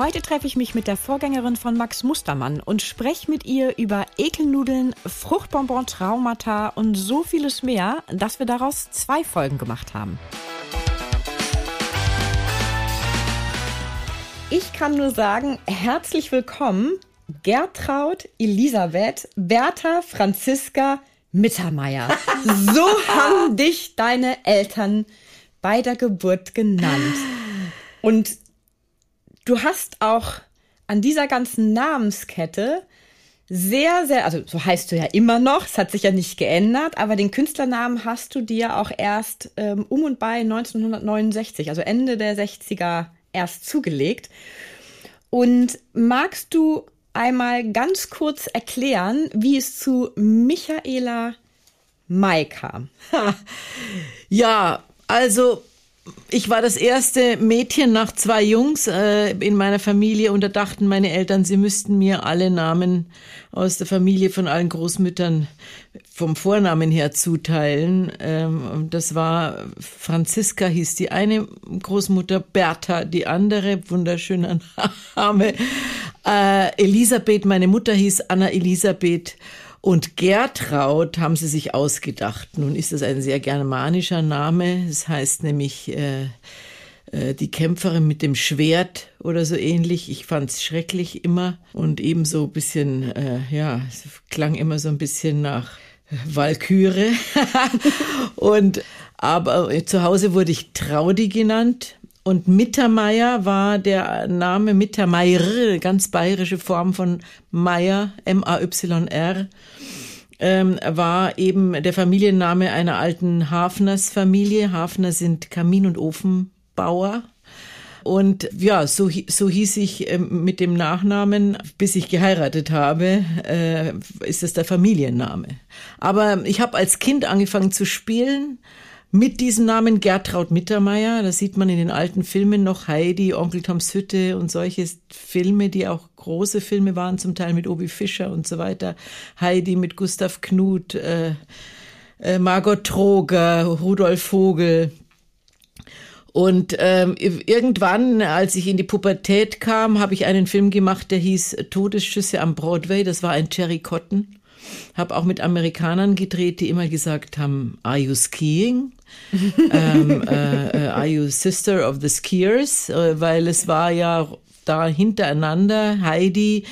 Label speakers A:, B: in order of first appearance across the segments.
A: Heute treffe ich mich mit der Vorgängerin von Max Mustermann und spreche mit ihr über Ekelnudeln, Fruchtbonbon, Traumata und so vieles mehr, dass wir daraus zwei Folgen gemacht haben. Ich kann nur sagen, herzlich willkommen, Gertraud Elisabeth Bertha Franziska Mittermeier. So haben dich deine Eltern bei der Geburt genannt. Und du hast auch an dieser ganzen Namenskette sehr, sehr, also so heißt du ja immer noch, es hat sich ja nicht geändert, aber den Künstlernamen hast du dir auch erst ähm, um und bei 1969, also Ende der 60er, erst zugelegt. Und magst du einmal ganz kurz erklären, wie es zu Michaela Mai kam?
B: Ja, also ich war das erste Mädchen nach zwei Jungs äh, in meiner Familie und da dachten meine Eltern, sie müssten mir alle Namen aus der Familie von allen Großmüttern vom Vornamen her zuteilen. Ähm, das war Franziska hieß die eine Großmutter, Bertha die andere, wunderschöner Name. Äh, Elisabeth, meine Mutter hieß Anna Elisabeth. Und Gertraud haben sie sich ausgedacht. Nun ist das ein sehr germanischer Name. Es das heißt nämlich äh, äh, die Kämpferin mit dem Schwert oder so ähnlich. Ich fand es schrecklich immer und ebenso ein bisschen, äh, ja, es klang immer so ein bisschen nach Walküre. und aber zu Hause wurde ich Traudi genannt. Und Mittermeier war der Name Mittermeier, ganz bayerische Form von Meier, M-A-Y-R, ähm, war eben der Familienname einer alten Hafnersfamilie. Hafner sind Kamin- und Ofenbauer. Und ja, so, so hieß ich äh, mit dem Nachnamen, bis ich geheiratet habe, äh, ist es der Familienname. Aber ich habe als Kind angefangen zu spielen mit diesem Namen Gertraud Mittermeier. Das sieht man in den alten Filmen noch Heidi, Onkel Toms Hütte und solche Filme, die auch große Filme waren, zum Teil mit Obi Fischer und so weiter. Heidi mit Gustav Knuth, äh, äh, Margot Troger, Rudolf Vogel. Und ähm, irgendwann, als ich in die Pubertät kam, habe ich einen Film gemacht, der hieß Todesschüsse am Broadway. Das war ein Cherry Cotton. Habe auch mit Amerikanern gedreht, die immer gesagt haben, Are you skiing? ähm, äh, äh, Are you sister of the skiers? Äh, weil es war ja da hintereinander Heidi,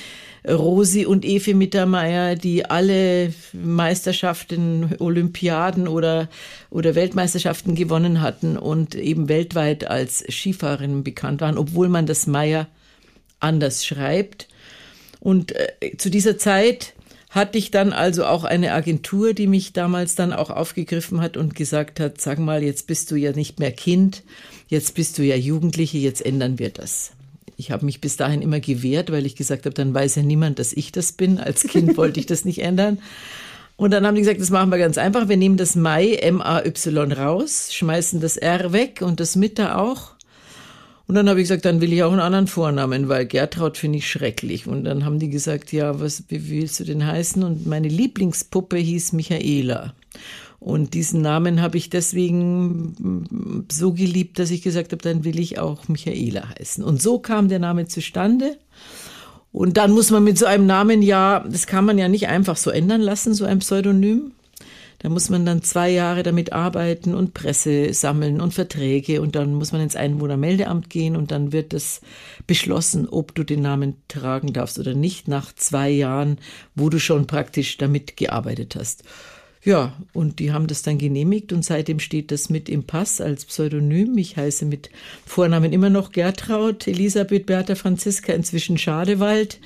B: Rosi und Evi Mittermeier, die alle Meisterschaften, Olympiaden oder, oder Weltmeisterschaften gewonnen hatten und eben weltweit als Skifahrerinnen bekannt waren, obwohl man das Meier anders schreibt. Und äh, zu dieser Zeit hatte ich dann also auch eine Agentur, die mich damals dann auch aufgegriffen hat und gesagt hat, sag mal, jetzt bist du ja nicht mehr Kind, jetzt bist du ja Jugendliche, jetzt ändern wir das. Ich habe mich bis dahin immer gewehrt, weil ich gesagt habe, dann weiß ja niemand, dass ich das bin. Als Kind wollte ich das nicht ändern. Und dann haben die gesagt, das machen wir ganz einfach. Wir nehmen das Mai, M-A-Y raus, schmeißen das R weg und das Mitte auch und dann habe ich gesagt, dann will ich auch einen anderen Vornamen, weil Gertraud finde ich schrecklich. Und dann haben die gesagt, ja, was wie willst du denn heißen? Und meine Lieblingspuppe hieß Michaela. Und diesen Namen habe ich deswegen so geliebt, dass ich gesagt habe, dann will ich auch Michaela heißen. Und so kam der Name zustande. Und dann muss man mit so einem Namen ja, das kann man ja nicht einfach so ändern lassen, so ein Pseudonym. Da muss man dann zwei Jahre damit arbeiten und Presse sammeln und Verträge und dann muss man ins Einwohnermeldeamt gehen und dann wird es beschlossen, ob du den Namen tragen darfst oder nicht nach zwei Jahren, wo du schon praktisch damit gearbeitet hast. Ja, und die haben das dann genehmigt und seitdem steht das mit im Pass als Pseudonym. Ich heiße mit Vornamen immer noch Gertraud, Elisabeth, Bertha, Franziska, inzwischen Schadewald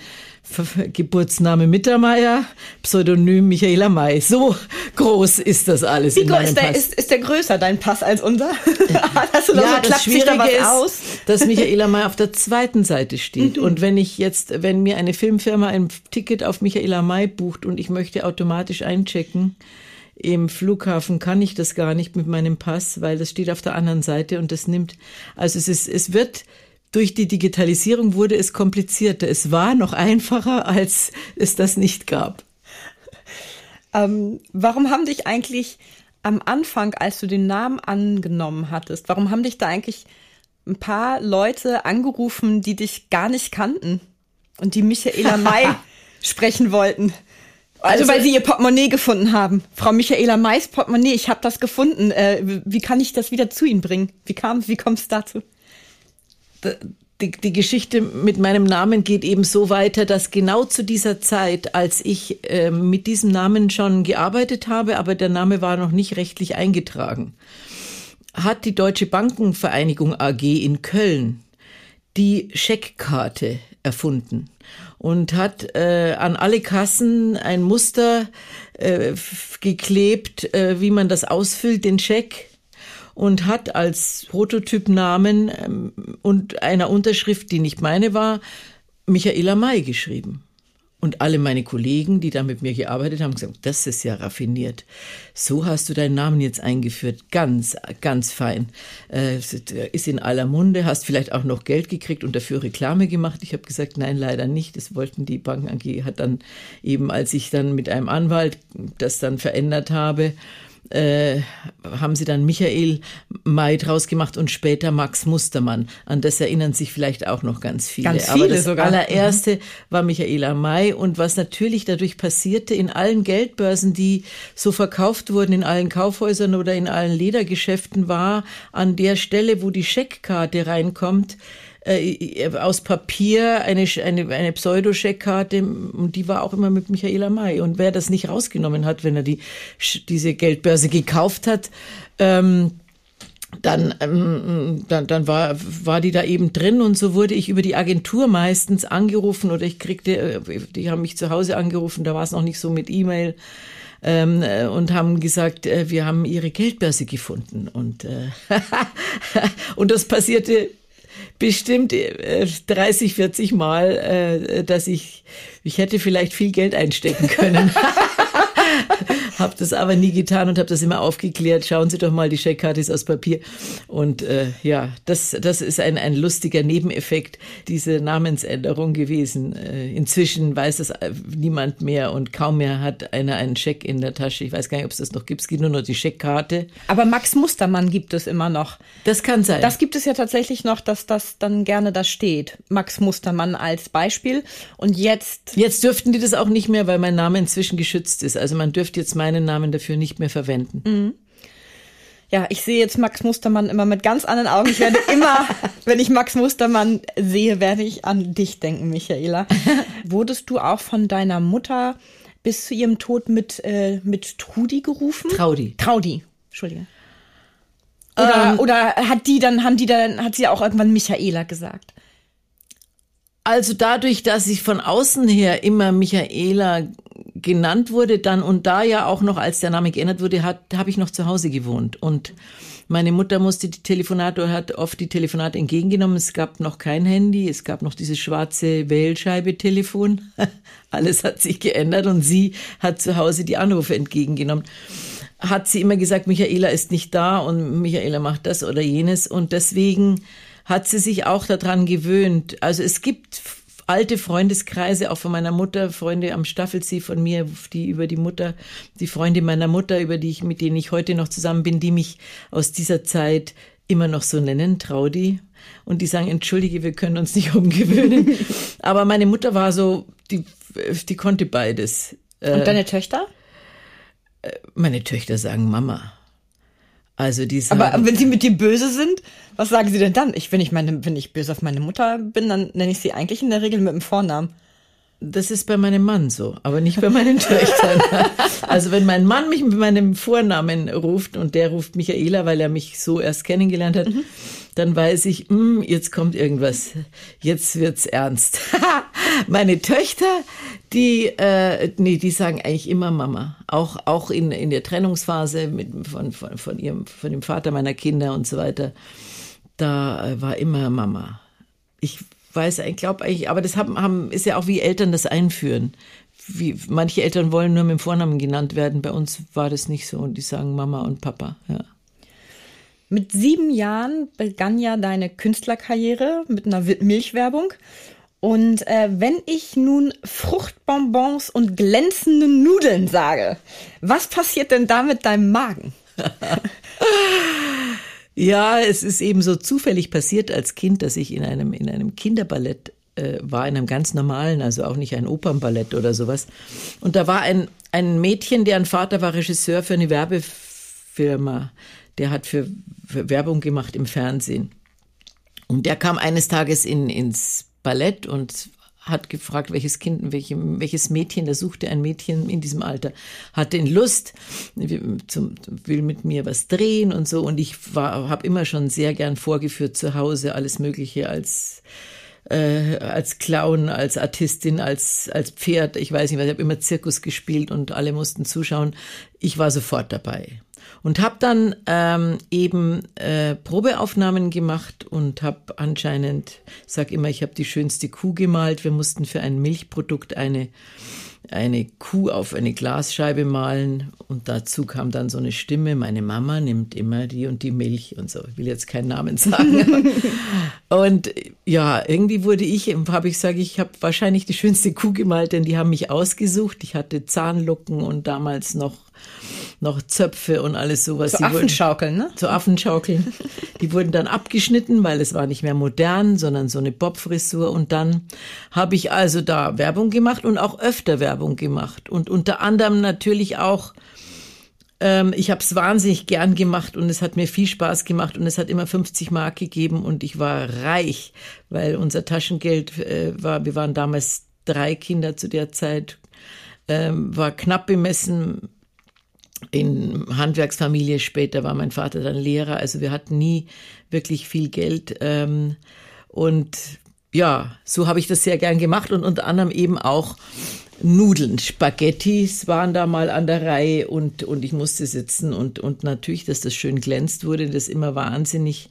B: Geburtsname Mittermeier, Pseudonym Michaela May. So groß ist das alles
A: Wie
B: in
A: groß ist der,
B: Pass.
A: ist, ist der größer, dein Pass, als unser? Hast du noch
B: ja,
A: so,
B: das
A: da
B: Schwierige
A: was
B: ist,
A: aus?
B: dass Michaela May auf der zweiten Seite steht.
A: Mhm.
B: Und wenn ich jetzt, wenn mir eine Filmfirma ein Ticket auf Michaela May bucht und ich möchte automatisch einchecken, im Flughafen kann ich das gar nicht mit meinem Pass, weil das steht auf der anderen Seite und das nimmt, also es ist, es wird, durch die Digitalisierung wurde es komplizierter. Es war noch einfacher, als es das nicht gab.
A: Ähm, warum haben dich eigentlich am Anfang, als du den Namen angenommen hattest, warum haben dich da eigentlich ein paar Leute angerufen, die dich gar nicht kannten und die Michaela May sprechen wollten? Also,
B: Also-
A: weil sie ihr Portemonnaie gefunden haben. Frau Michaela Mays Portemonnaie, ich habe das gefunden. Äh, wie kann ich das wieder zu Ihnen bringen? Wie kam, wie kommt es dazu?
B: Die, die Geschichte mit meinem Namen geht eben so weiter, dass genau zu dieser Zeit, als ich ähm, mit diesem Namen schon gearbeitet habe, aber der Name war noch nicht rechtlich eingetragen, hat die Deutsche Bankenvereinigung AG in Köln die Scheckkarte erfunden und hat äh, an alle Kassen ein Muster äh, geklebt, äh, wie man das ausfüllt, den Scheck und hat als Prototypnamen ähm, und einer Unterschrift, die nicht meine war, Michaela May geschrieben. Und alle meine Kollegen, die da mit mir gearbeitet haben, gesagt, das ist ja raffiniert. So hast du deinen Namen jetzt eingeführt. Ganz, ganz fein. Äh, ist in aller Munde, hast vielleicht auch noch Geld gekriegt und dafür Reklame gemacht. Ich habe gesagt, nein, leider nicht. Das wollten die Banken AG. Hat dann eben, als ich dann mit einem Anwalt das dann verändert habe, äh, haben sie dann Michael May draus gemacht und später Max Mustermann. An das erinnern sich vielleicht auch noch ganz viele.
A: Ganz
B: Aber
A: viele
B: das
A: sogar.
B: allererste war Michaela May und was natürlich dadurch passierte in allen Geldbörsen, die so verkauft wurden, in allen Kaufhäusern oder in allen Ledergeschäften, war an der Stelle, wo die Scheckkarte reinkommt, äh, aus Papier eine, eine, eine Pseudo-Scheckkarte und die war auch immer mit Michaela May. Und wer das nicht rausgenommen hat, wenn er die, diese Geldbörse gekauft hat, ähm, dann, ähm, dann, dann war, war die da eben drin und so wurde ich über die Agentur meistens angerufen oder ich kriegte, äh, die haben mich zu Hause angerufen, da war es noch nicht so mit E-Mail ähm, äh, und haben gesagt, äh, wir haben ihre Geldbörse gefunden und, äh, und das passierte bestimmt äh, 30, 40 Mal, äh, dass ich, ich hätte vielleicht viel Geld einstecken können. habe das aber nie getan und habe das immer aufgeklärt. Schauen Sie doch mal, die Scheckkarte ist aus Papier. Und äh, ja, das, das ist ein, ein lustiger Nebeneffekt dieser Namensänderung gewesen. Äh, inzwischen weiß das äh, niemand mehr und kaum mehr hat einer einen Scheck in der Tasche. Ich weiß gar nicht, ob es das noch gibt. Es gibt nur noch die Scheckkarte.
A: Aber Max Mustermann gibt es immer noch.
B: Das kann sein.
A: Das gibt es ja tatsächlich noch, dass das dann gerne da steht. Max Mustermann als Beispiel. Und jetzt,
B: Jetzt dürften die das auch nicht mehr, weil mein Name inzwischen geschützt ist. Also man dürfte jetzt meinen Namen dafür nicht mehr verwenden.
A: ja, ich sehe jetzt Max Mustermann immer mit ganz anderen Augen. Ich werde immer, wenn ich Max Mustermann sehe, werde ich an dich denken, Michaela. Wurdest du auch von deiner Mutter bis zu ihrem Tod mit, äh, mit Trudi gerufen?
B: Traudi.
A: Traudi, Entschuldige. Oder,
B: Ähm,
A: oder hat die dann, haben die dann, hat sie auch irgendwann Michaela gesagt?
B: Also dadurch, dass ich von außen her immer Michaela genannt wurde, dann und da ja auch noch, als der Name geändert wurde, habe ich noch zu Hause gewohnt und meine Mutter musste die Telefonate oder hat oft die Telefonate entgegengenommen. Es gab noch kein Handy, es gab noch dieses schwarze Wählscheibe-Telefon. Alles hat sich geändert und sie hat zu Hause die Anrufe entgegengenommen. Hat sie immer gesagt, Michaela ist nicht da und Michaela macht das oder jenes und deswegen hat sie sich auch daran gewöhnt. Also es gibt alte Freundeskreise, auch von meiner Mutter, Freunde am Staffelsee von mir, die über die Mutter, die Freunde meiner Mutter, über die ich, mit denen ich heute noch zusammen bin, die mich aus dieser Zeit immer noch so nennen, Traudi. Und die sagen, entschuldige, wir können uns nicht umgewöhnen. Aber meine Mutter war so, die, die konnte beides. Äh,
A: Und deine Töchter?
B: meine Töchter sagen Mama. Also die sagen,
A: Aber wenn sie mit dir böse sind, was sagen sie denn dann? Ich, wenn ich meine, wenn ich böse auf meine Mutter bin, dann nenne ich sie eigentlich in der Regel mit dem Vornamen.
B: Das ist bei meinem Mann so, aber nicht bei meinen Töchtern. Also wenn mein Mann mich mit meinem Vornamen ruft und der ruft Michaela, weil er mich so erst kennengelernt hat, mhm. dann weiß ich, mh, hm, jetzt kommt irgendwas, jetzt wird's ernst. Meine Töchter, die, äh, nee, die sagen eigentlich immer Mama. Auch, auch in, in der Trennungsphase mit, von, von, von ihrem, von dem Vater meiner Kinder und so weiter. Da äh, war immer Mama. Ich weiß, ich glaube eigentlich, aber das haben, haben, ist ja auch wie Eltern das einführen. Wie, manche Eltern wollen nur mit dem Vornamen genannt werden. Bei uns war das nicht so und die sagen Mama und Papa, ja.
A: Mit sieben Jahren begann ja deine Künstlerkarriere mit einer Milchwerbung. Und äh, wenn ich nun Fruchtbonbons und glänzende Nudeln sage, was passiert denn da mit deinem Magen?
B: Ja, es ist eben so zufällig passiert als Kind, dass ich in einem, in einem Kinderballett äh, war, in einem ganz normalen, also auch nicht ein Opernballett oder sowas. Und da war ein, ein Mädchen, deren Vater war Regisseur für eine Werbefirma. Der hat für, für Werbung gemacht im Fernsehen. Und der kam eines Tages in, ins Ballett und hat gefragt, welches Kind, welche, welches Mädchen, da suchte ein Mädchen in diesem Alter, hat den Lust, zum, will mit mir was drehen und so. Und ich war, habe immer schon sehr gern vorgeführt zu Hause, alles Mögliche als äh, als Clown, als Artistin, als als Pferd. Ich weiß nicht, was ich habe immer Zirkus gespielt und alle mussten zuschauen. Ich war sofort dabei und habe dann ähm, eben äh, Probeaufnahmen gemacht und habe anscheinend, sag immer, ich habe die schönste Kuh gemalt. Wir mussten für ein Milchprodukt eine eine Kuh auf eine Glasscheibe malen und dazu kam dann so eine Stimme, meine Mama nimmt immer die und die Milch und so. Ich will jetzt keinen Namen sagen. und ja, irgendwie wurde ich, habe ich sage, ich habe wahrscheinlich die schönste Kuh gemalt, denn die haben mich ausgesucht. Ich hatte Zahnlucken und damals noch noch Zöpfe und alles sowas.
A: Zu Affenschaukeln, ne?
B: Zu Affenschaukeln. Die wurden dann abgeschnitten, weil es war nicht mehr modern, sondern so eine Bobfrisur. Und dann habe ich also da Werbung gemacht und auch öfter Werbung gemacht. Und unter anderem natürlich auch ähm, ich habe es wahnsinnig gern gemacht und es hat mir viel Spaß gemacht und es hat immer 50 Mark gegeben und ich war reich, weil unser Taschengeld äh, war, wir waren damals drei Kinder zu der Zeit, ähm, war knapp bemessen in Handwerksfamilie. Später war mein Vater dann Lehrer. Also wir hatten nie wirklich viel Geld. Ähm, und ja, so habe ich das sehr gern gemacht und unter anderem eben auch Nudeln, Spaghettis waren da mal an der Reihe und, und ich musste sitzen und, und natürlich, dass das schön glänzt wurde, das immer wahnsinnig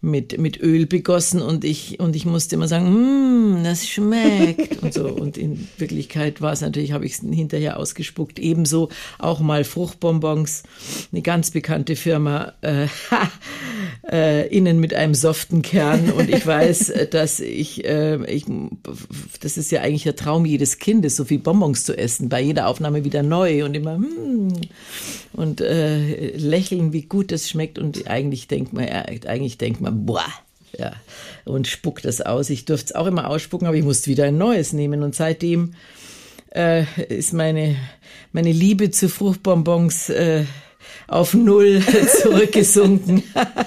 B: mit, mit Öl begossen und ich, und ich musste immer sagen, mm, das schmeckt und so. Und in Wirklichkeit war es natürlich, habe ich es hinterher ausgespuckt. Ebenso auch mal Fruchtbonbons, eine ganz bekannte Firma, äh, äh, innen mit einem soften Kern. Und ich weiß, dass ich, äh, ich, das ist ja eigentlich der Traum jedes Kindes, so viel Bonbons zu essen, bei jeder Aufnahme wieder neu und immer, mm, und äh, lächeln, wie gut das schmeckt. Und eigentlich denkt man, eigentlich denkt man, man, boah, ja, und spuckt das aus. Ich durfte es auch immer ausspucken, aber ich musste wieder ein neues nehmen. Und seitdem äh, ist meine, meine Liebe zu Fruchtbonbons äh, auf Null zurückgesunken.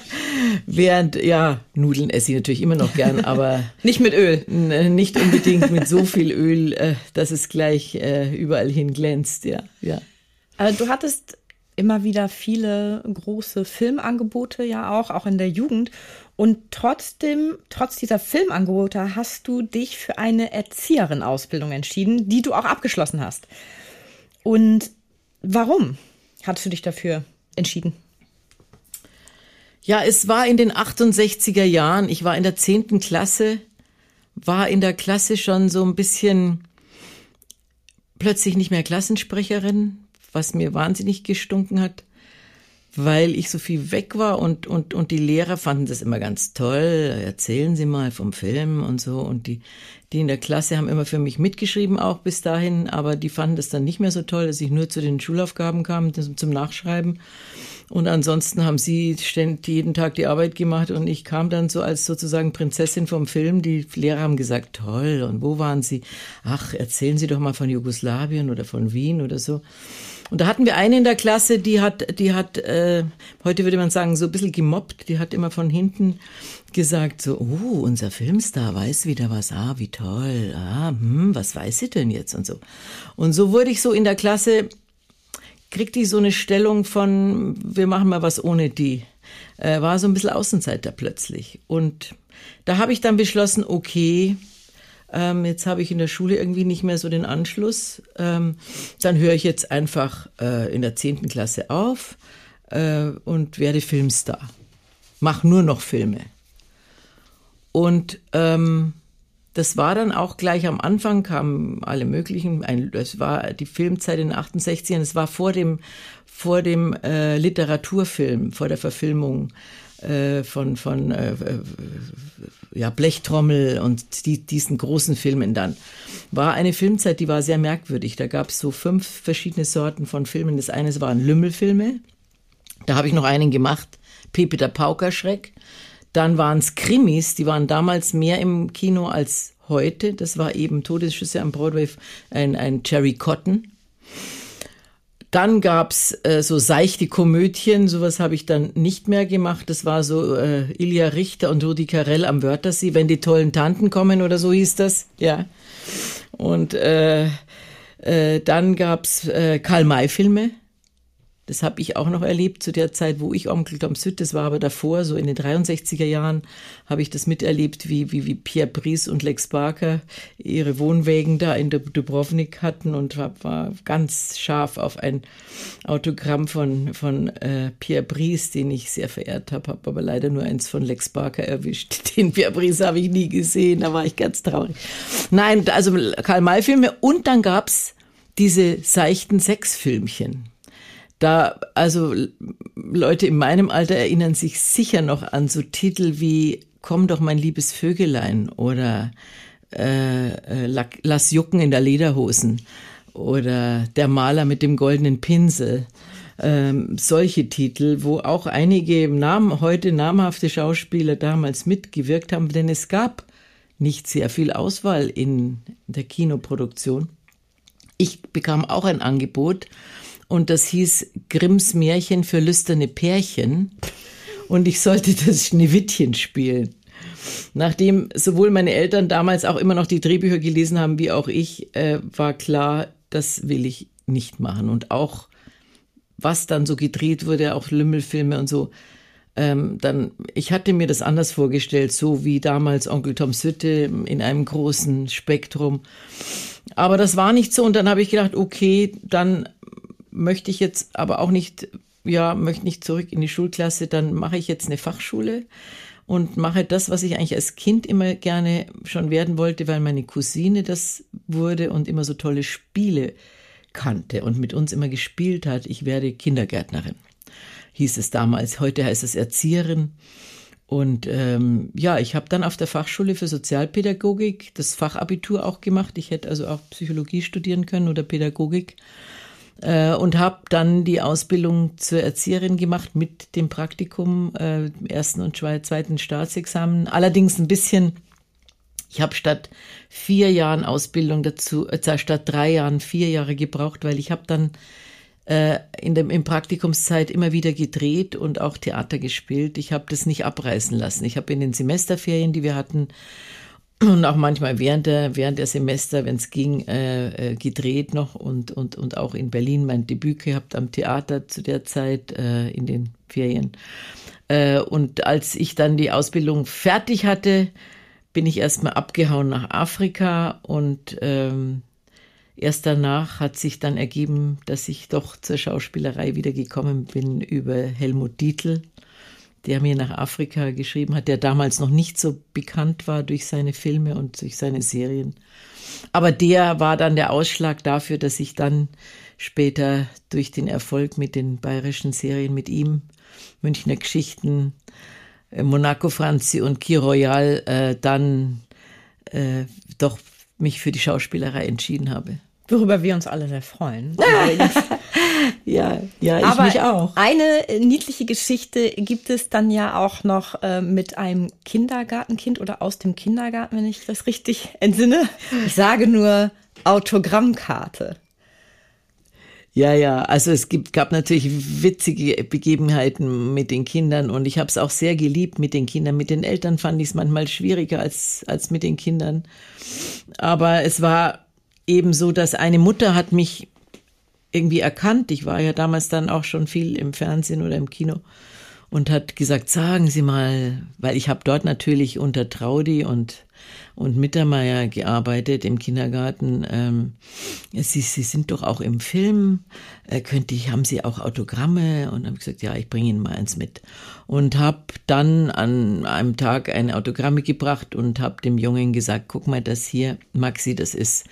B: Während, ja, Nudeln esse ich natürlich immer noch gern, aber.
A: nicht mit Öl.
B: Nicht unbedingt mit so viel Öl, äh, dass es gleich äh, überall hin glänzt, ja, ja.
A: Also du hattest immer wieder viele große Filmangebote ja auch, auch in der Jugend. Und trotzdem, trotz dieser Filmangebote, hast du dich für eine Erzieherin-Ausbildung entschieden, die du auch abgeschlossen hast. Und warum hattest du dich dafür entschieden?
B: Ja, es war in den 68er Jahren. Ich war in der zehnten Klasse, war in der Klasse schon so ein bisschen plötzlich nicht mehr Klassensprecherin, was mir wahnsinnig gestunken hat, weil ich so viel weg war und, und, und die Lehrer fanden das immer ganz toll. Erzählen Sie mal vom Film und so. Und die, die in der Klasse haben immer für mich mitgeschrieben, auch bis dahin, aber die fanden das dann nicht mehr so toll, dass ich nur zu den Schulaufgaben kam, zum Nachschreiben. Und ansonsten haben sie ständig jeden Tag die Arbeit gemacht und ich kam dann so als sozusagen Prinzessin vom Film. Die Lehrer haben gesagt, toll, und wo waren sie? Ach, erzählen Sie doch mal von Jugoslawien oder von Wien oder so. Und da hatten wir eine in der Klasse, die hat, die hat, äh, heute würde man sagen, so ein bisschen gemobbt. Die hat immer von hinten gesagt so, oh, unser Filmstar weiß wieder was, ah, wie toll, ah, hm, was weiß sie denn jetzt und so. Und so wurde ich so in der Klasse, kriegte ich so eine Stellung von, wir machen mal was ohne die. Äh, war so ein bisschen Außenseiter plötzlich. Und da habe ich dann beschlossen, okay, ähm, jetzt habe ich in der Schule irgendwie nicht mehr so den Anschluss. Ähm, dann höre ich jetzt einfach äh, in der zehnten Klasse auf äh, und werde Filmstar. Mach nur noch Filme. Und ähm, das war dann auch gleich am Anfang, kamen alle möglichen, ein, das war die Filmzeit in den 68ern, es war vor dem, vor dem äh, Literaturfilm, vor der Verfilmung äh, von, von äh, äh, ja, Blechtrommel und die, diesen großen Filmen dann. War eine Filmzeit, die war sehr merkwürdig. Da gab es so fünf verschiedene Sorten von Filmen. Das eine waren Lümmelfilme. Da habe ich noch einen gemacht, Pepe der Paukerschreck. Dann waren es Krimis, die waren damals mehr im Kino als heute. Das war eben Todesschüsse am Broadway, ein, ein Cherry Cotton. Dann gab's äh, so seichte Komödien, sowas habe ich dann nicht mehr gemacht. Das war so äh, Ilja Richter und Rudi Carell am Wörthersee, wenn die tollen Tanten kommen oder so hieß das. Ja. Und äh, äh, dann gab's äh, Karl-May-Filme. Das habe ich auch noch erlebt zu der Zeit, wo ich Onkel Tom Süd, das war aber davor, so in den 63er Jahren, habe ich das miterlebt, wie, wie, wie Pierre Brice und Lex Barker ihre Wohnwägen da in Dubrovnik hatten und war ganz scharf auf ein Autogramm von, von äh, Pierre Brice, den ich sehr verehrt habe, habe aber leider nur eins von Lex Barker erwischt. Den Pierre Brice habe ich nie gesehen, da war ich ganz traurig. Nein, also Karl-May-Filme und dann gab's diese seichten Sexfilmchen da, also Leute in meinem Alter erinnern sich sicher noch an so Titel wie Komm doch mein liebes Vögelein oder äh, äh Lass jucken in der Lederhosen oder Der Maler mit dem goldenen Pinsel. Ähm, solche Titel, wo auch einige Namen, heute namhafte Schauspieler damals mitgewirkt haben, denn es gab nicht sehr viel Auswahl in der Kinoproduktion. Ich bekam auch ein Angebot und das hieß Grimms Märchen für lüsterne Pärchen und ich sollte das Schneewittchen spielen. Nachdem sowohl meine Eltern damals auch immer noch die Drehbücher gelesen haben, wie auch ich, äh, war klar, das will ich nicht machen. Und auch was dann so gedreht wurde, auch Lümmelfilme und so, ähm, dann, ich hatte mir das anders vorgestellt, so wie damals Onkel Toms Hütte in einem großen Spektrum. Aber das war nicht so und dann habe ich gedacht, okay, dann möchte ich jetzt aber auch nicht, ja, möchte nicht zurück in die Schulklasse, dann mache ich jetzt eine Fachschule und mache das, was ich eigentlich als Kind immer gerne schon werden wollte, weil meine Cousine das wurde und immer so tolle Spiele kannte und mit uns immer gespielt hat. Ich werde Kindergärtnerin, hieß es damals. Heute heißt es Erzieherin. Und ähm, ja, ich habe dann auf der Fachschule für Sozialpädagogik das Fachabitur auch gemacht. Ich hätte also auch Psychologie studieren können oder Pädagogik äh, und habe dann die Ausbildung zur Erzieherin gemacht mit dem Praktikum, äh, ersten und zweiten Staatsexamen. Allerdings ein bisschen, ich habe statt vier Jahren Ausbildung dazu, äh, statt drei Jahren vier Jahre gebraucht, weil ich habe dann äh, in dem, in Praktikumszeit immer wieder gedreht und auch Theater gespielt. Ich habe das nicht abreißen lassen. Ich habe in den Semesterferien, die wir hatten, und auch manchmal während der, während der Semester, wenn es ging, äh, äh, gedreht noch und, und, und auch in Berlin mein Debüt gehabt am Theater zu der Zeit äh, in den Ferien. Äh, und als ich dann die Ausbildung fertig hatte, bin ich erstmal abgehauen nach Afrika und ähm, erst danach hat sich dann ergeben, dass ich doch zur Schauspielerei wieder gekommen bin über Helmut Dietl der mir nach Afrika geschrieben hat, der damals noch nicht so bekannt war durch seine Filme und durch seine Serien. Aber der war dann der Ausschlag dafür, dass ich dann später durch den Erfolg mit den bayerischen Serien mit ihm, Münchner Geschichten, äh, Monaco Franzi und Key Royal, äh, dann äh, doch mich für die Schauspielerei entschieden habe.
A: Worüber wir uns alle sehr freuen.
B: ja, ja, ich
A: Aber
B: mich auch.
A: Eine niedliche Geschichte gibt es dann ja auch noch äh, mit einem Kindergartenkind oder aus dem Kindergarten, wenn ich das richtig entsinne. Ich sage nur Autogrammkarte.
B: Ja, ja, also es gibt, gab natürlich witzige Begebenheiten mit den Kindern und ich habe es auch sehr geliebt mit den Kindern. Mit den Eltern fand ich es manchmal schwieriger als, als mit den Kindern. Aber es war eben so, dass eine Mutter hat mich irgendwie erkannt. Ich war ja damals dann auch schon viel im Fernsehen oder im Kino und hat gesagt, sagen Sie mal, weil ich habe dort natürlich unter Traudi und und Mittermeier gearbeitet im Kindergarten. Ähm, Sie, Sie sind doch auch im Film. Äh, könnte ich, haben Sie auch Autogramme? Und habe gesagt, ja, ich bringe Ihnen mal eins mit. Und habe dann an einem Tag ein Autogramm gebracht und habe dem Jungen gesagt, guck mal, das hier, Maxi, das ist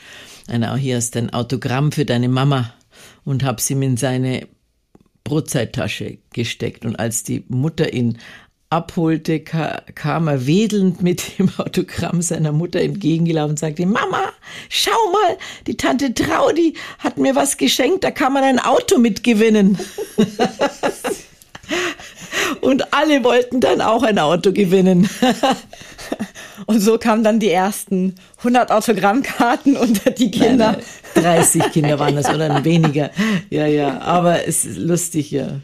B: ein, hier ist ein Autogramm für deine Mama. Und habe sie in seine Brotzeitasche gesteckt. Und als die Mutter ihn abholte, kam er wedelnd mit dem Autogramm seiner Mutter entgegengelaufen und sagte, Mama, schau mal, die Tante Traudi hat mir was geschenkt, da kann man ein Auto mitgewinnen. und alle wollten dann auch ein Auto gewinnen.
A: Und so kamen dann die ersten 100 Autogrammkarten unter die Kinder. Nein,
B: nein, 30 Kinder waren das oder weniger. Ja, ja, aber es ist lustig, ja.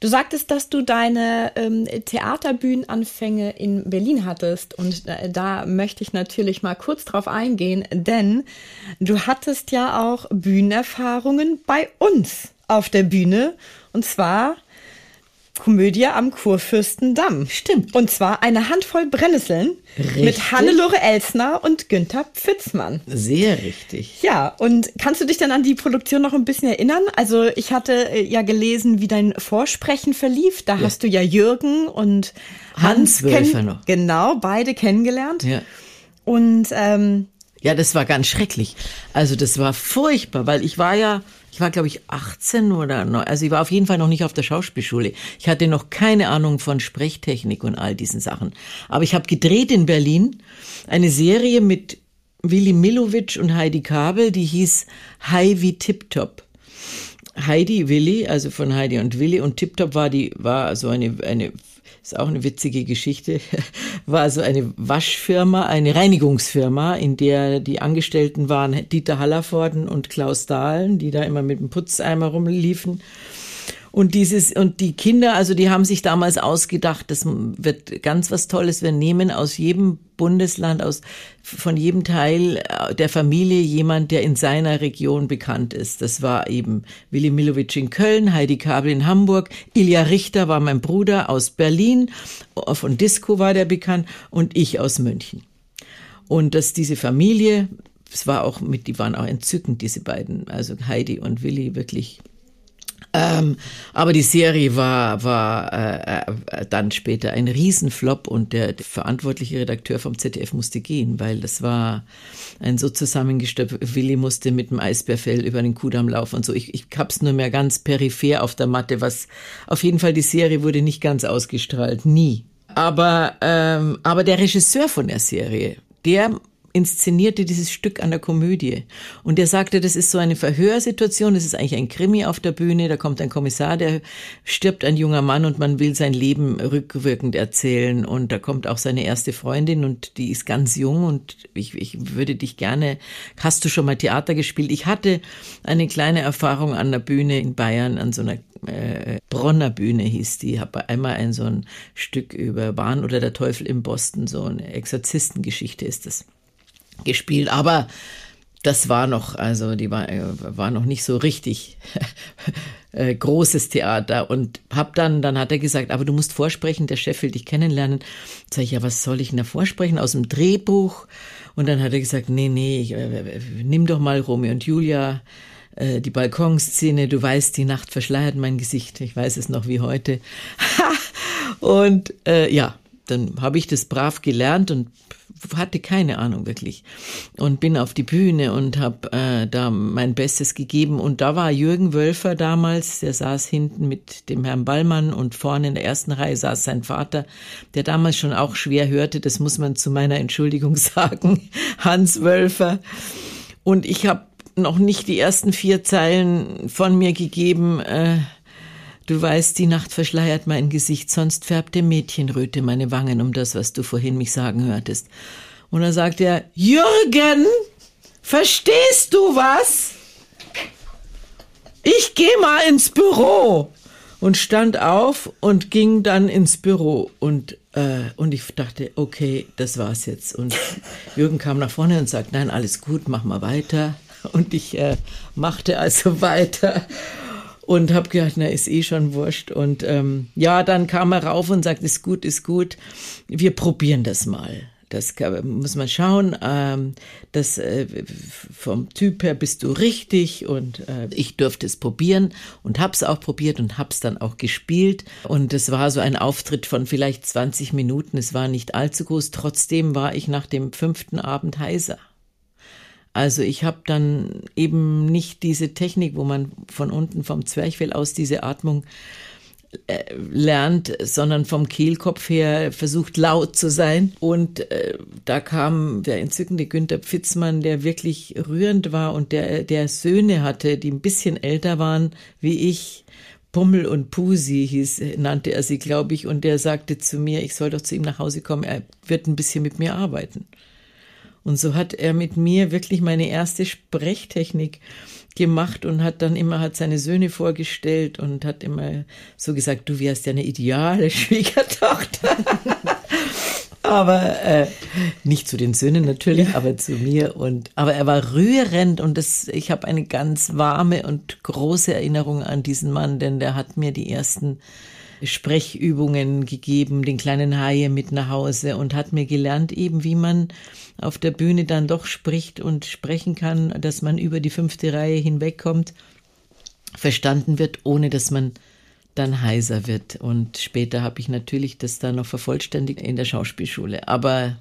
A: Du sagtest, dass du deine ähm, Theaterbühnenanfänge in Berlin hattest und äh, da möchte ich natürlich mal kurz drauf eingehen, denn du hattest ja auch Bühnenerfahrungen bei uns auf der Bühne und zwar Komödie am Kurfürstendamm.
B: Stimmt.
A: Und zwar eine Handvoll Brennnesseln richtig. mit Hannelore Elsner und Günther Pfitzmann.
B: Sehr richtig.
A: Ja, und kannst du dich dann an die Produktion noch ein bisschen erinnern? Also ich hatte äh, ja gelesen, wie dein Vorsprechen verlief. Da ja. hast du ja Jürgen und Hans, Hans noch. Genau, beide kennengelernt.
B: Ja.
A: Und ähm,
B: ja, das war ganz schrecklich. Also das war furchtbar, weil ich war ja ich war, glaube ich, 18 oder noch, also ich war auf jeden Fall noch nicht auf der Schauspielschule. Ich hatte noch keine Ahnung von Sprechtechnik und all diesen Sachen. Aber ich habe gedreht in Berlin eine Serie mit Willi Milovic und Heidi Kabel, die hieß Heidi Tiptop. Heidi Willi, also von Heidi und Willi und Tiptop war die war so eine eine ist auch eine witzige Geschichte, war so eine Waschfirma, eine Reinigungsfirma, in der die Angestellten waren Dieter Hallervorden und Klaus Dahlen, die da immer mit dem Putzeimer rumliefen. Und dieses, und die Kinder, also die haben sich damals ausgedacht, das wird ganz was Tolles. Wir nehmen aus jedem Bundesland, aus, von jedem Teil äh, der Familie jemand, der in seiner Region bekannt ist. Das war eben Willi Milovic in Köln, Heidi Kabel in Hamburg, Ilja Richter war mein Bruder aus Berlin, von Disco war der bekannt und ich aus München. Und dass diese Familie, es war auch mit, die waren auch entzückend, diese beiden, also Heidi und Willi, wirklich ähm, aber die Serie war, war äh, äh, dann später ein Riesenflop und der, der, verantwortliche Redakteur vom ZDF musste gehen, weil das war ein so zusammengestopft. Willi musste mit dem Eisbärfell über den Kudamm laufen und so. Ich, ich hab's nur mehr ganz peripher auf der Matte, was auf jeden Fall die Serie wurde nicht ganz ausgestrahlt, nie. Aber, ähm, aber der Regisseur von der Serie, der inszenierte dieses Stück an der Komödie. Und er sagte, das ist so eine Verhörsituation, das ist eigentlich ein Krimi auf der Bühne, da kommt ein Kommissar, der stirbt ein junger Mann und man will sein Leben rückwirkend erzählen und da kommt auch seine erste Freundin und die ist ganz jung und ich, ich würde dich gerne, hast du schon mal Theater gespielt? Ich hatte eine kleine Erfahrung an der Bühne in Bayern, an so einer äh, Bronner Bühne hieß die, habe einmal ein so ein Stück über Wahn oder der Teufel in Boston, so eine Exorzistengeschichte ist das gespielt, aber das war noch, also die war, war noch nicht so richtig äh, großes Theater und hab dann, dann hat er gesagt, aber du musst vorsprechen, der Chef will dich kennenlernen. Sag ich, ja, was soll ich denn da vorsprechen aus dem Drehbuch? Und dann hat er gesagt, nee, nee, ich, äh, nimm doch mal Romeo und Julia, äh, die Balkonszene, du weißt, die Nacht verschleiert mein Gesicht, ich weiß es noch wie heute. und äh, ja, dann habe ich das brav gelernt und hatte keine Ahnung wirklich und bin auf die Bühne und habe äh, da mein Bestes gegeben und da war Jürgen Wölfer damals, der saß hinten mit dem Herrn Ballmann und vorne in der ersten Reihe saß sein Vater, der damals schon auch schwer hörte, das muss man zu meiner Entschuldigung sagen, Hans Wölfer und ich habe noch nicht die ersten vier Zeilen von mir gegeben. Äh, Du weißt, die Nacht verschleiert mein Gesicht, sonst färbte Mädchenröte meine Wangen um das, was du vorhin mich sagen hörtest. Und dann sagt er, Jürgen, verstehst du was? ich gehe mal ins Büro und stand auf und ging dann ins Büro und äh, und ich dachte, okay, das war's jetzt. Und Jürgen kam nach vorne und sagte, nein, alles gut, mach mal weiter. Und ich äh, machte also weiter und habe gedacht, na, ist eh schon wurscht. Und ähm, ja, dann kam er rauf und sagt, ist gut, ist gut, wir probieren das mal. Das muss man schauen. Ähm, das, äh, vom Typ her bist du richtig und äh, ich durfte es probieren und hab's auch probiert und hab's dann auch gespielt. Und es war so ein Auftritt von vielleicht 20 Minuten. Es war nicht allzu groß. Trotzdem war ich nach dem fünften Abend heiser. Also ich habe dann eben nicht diese Technik, wo man von unten vom Zwerchfell aus diese Atmung äh, lernt, sondern vom Kehlkopf her versucht laut zu sein. Und äh, da kam der entzückende Günther Pfitzmann, der wirklich rührend war und der, der Söhne hatte, die ein bisschen älter waren wie ich. Pummel und Pusi hieß, nannte er sie, glaube ich, und der sagte zu mir, ich soll doch zu ihm nach Hause kommen, er wird ein bisschen mit mir arbeiten. Und so hat er mit mir wirklich meine erste Sprechtechnik gemacht und hat dann immer hat seine Söhne vorgestellt und hat immer so gesagt, du wärst ja eine ideale Schwiegertochter. aber äh, nicht zu den Söhnen natürlich, ja. aber zu mir und aber er war rührend und das ich habe eine ganz warme und große Erinnerung an diesen Mann, denn der hat mir die ersten Sprechübungen gegeben, den kleinen Haie mit nach Hause und hat mir gelernt eben, wie man auf der Bühne dann doch spricht und sprechen kann, dass man über die fünfte Reihe hinwegkommt, verstanden wird, ohne dass man dann heiser wird. Und später habe ich natürlich das dann noch vervollständigt in der Schauspielschule. Aber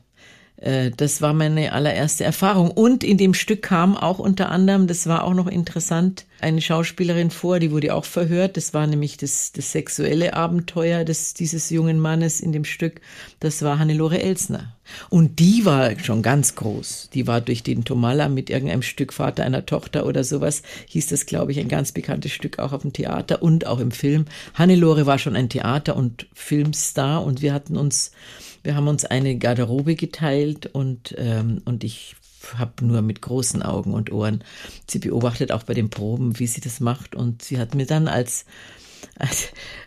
B: äh, das war meine allererste Erfahrung. Und in dem Stück kam auch unter anderem, das war auch noch interessant, eine Schauspielerin vor, die wurde auch verhört. Das war nämlich das, das sexuelle Abenteuer des, dieses jungen Mannes in dem Stück. Das war Hannelore Elsner. Und die war schon ganz groß. Die war durch den Tomalla mit irgendeinem Stück Vater einer Tochter oder sowas, hieß das, glaube ich, ein ganz bekanntes Stück auch auf dem Theater und auch im Film. Hannelore war schon ein Theater- und Filmstar und wir hatten uns wir haben uns eine Garderobe geteilt und, ähm, und ich habe nur mit großen Augen und Ohren sie beobachtet, auch bei den Proben, wie sie das macht. Und sie hat mir dann als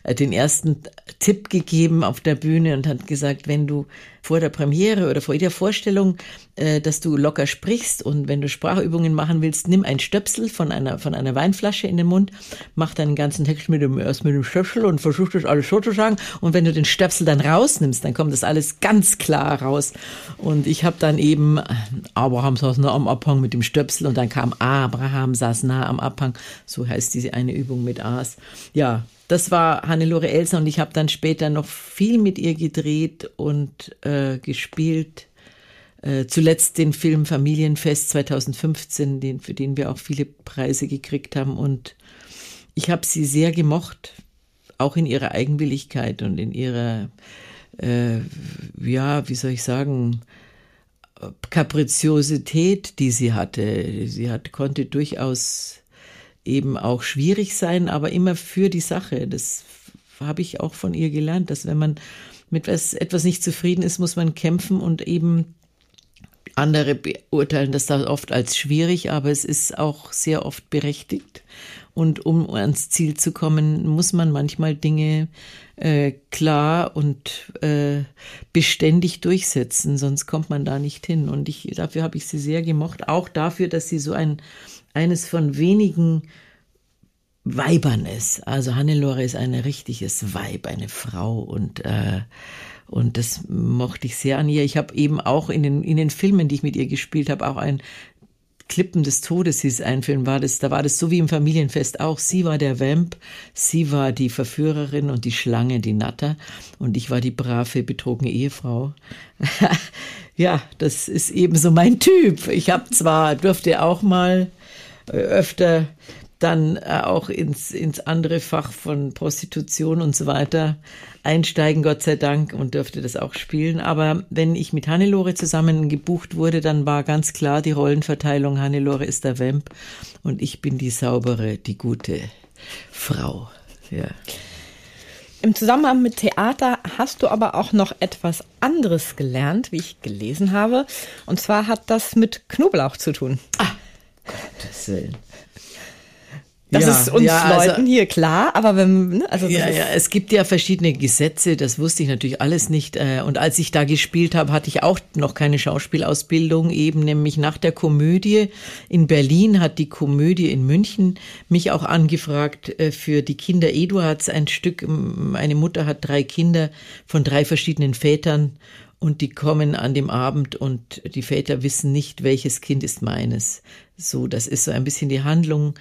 B: den ersten Tipp gegeben auf der Bühne und hat gesagt, wenn du vor der Premiere oder vor jeder Vorstellung, äh, dass du locker sprichst. Und wenn du Sprachübungen machen willst, nimm ein Stöpsel von einer, von einer Weinflasche in den Mund, mach deinen ganzen Text mit dem, erst mit dem Stöpsel und versuch das alles so zu sagen. Und wenn du den Stöpsel dann rausnimmst, dann kommt das alles ganz klar raus. Und ich habe dann eben Abraham saß nah am Abhang mit dem Stöpsel und dann kam Abraham saß nah am Abhang, so heißt diese eine Übung mit A's. Ja, das war Hannelore Elser und ich habe dann später noch viel mit ihr gedreht und äh, gespielt. Äh, zuletzt den Film Familienfest 2015, den, für den wir auch viele Preise gekriegt haben. Und ich habe sie sehr gemocht, auch in ihrer Eigenwilligkeit und in ihrer, äh, ja, wie soll ich sagen, Kapriziosität, die sie hatte. Sie hat, konnte durchaus eben auch schwierig sein, aber immer für die Sache. Das habe ich auch von ihr gelernt, dass wenn man mit etwas, etwas nicht zufrieden ist, muss man kämpfen und eben andere beurteilen das da oft als schwierig, aber es ist auch sehr oft berechtigt. Und um ans Ziel zu kommen, muss man manchmal Dinge äh, klar und äh, beständig durchsetzen, sonst kommt man da nicht hin. Und ich, dafür habe ich sie sehr gemocht, auch dafür, dass sie so ein eines von wenigen Weibern ist. Also Hannelore ist ein richtiges Weib, eine Frau und äh, und das mochte ich sehr an ihr. Ich habe eben auch in den in den Filmen, die ich mit ihr gespielt habe, auch ein Klippen des Todes hieß ein Film, war das, da war das so wie im Familienfest auch. Sie war der Vamp, sie war die Verführerin und die Schlange, die Natter, und ich war die brave, betrogene Ehefrau. ja, das ist eben so mein Typ. Ich habe zwar, durfte auch mal öfter dann äh, auch ins, ins andere Fach von Prostitution und so weiter einsteigen, Gott sei Dank, und dürfte das auch spielen. Aber wenn ich mit Hannelore zusammen gebucht wurde, dann war ganz klar die Rollenverteilung, Hannelore ist der Vamp und ich bin die saubere, die gute Frau. Ja.
A: Im Zusammenhang mit Theater hast du aber auch noch etwas anderes gelernt, wie ich gelesen habe. Und zwar hat das mit Knoblauch zu tun.
B: Ah, Gottes Willen.
A: Das
B: Ja,
A: ist uns
B: ja, also-
A: Leuten hier klar, aber wenn, ne, also
B: Ja, ja, es gibt ja verschiedene Gesetze, das wusste ich natürlich alles nicht. äh, Und als ich da gespielt habe, hatte ich auch noch keine Schauspielausbildung, eben nämlich nach der Komödie. In Berlin hat die Komödie in München mich auch angefragt äh, für die Kinder Eduards ein Stück. Eine Mutter hat drei Kinder von drei verschiedenen Vätern und die kommen an dem Abend und die Väter wissen nicht, welches Kind ist meines. So, das ist so ein bisschen die Handlung.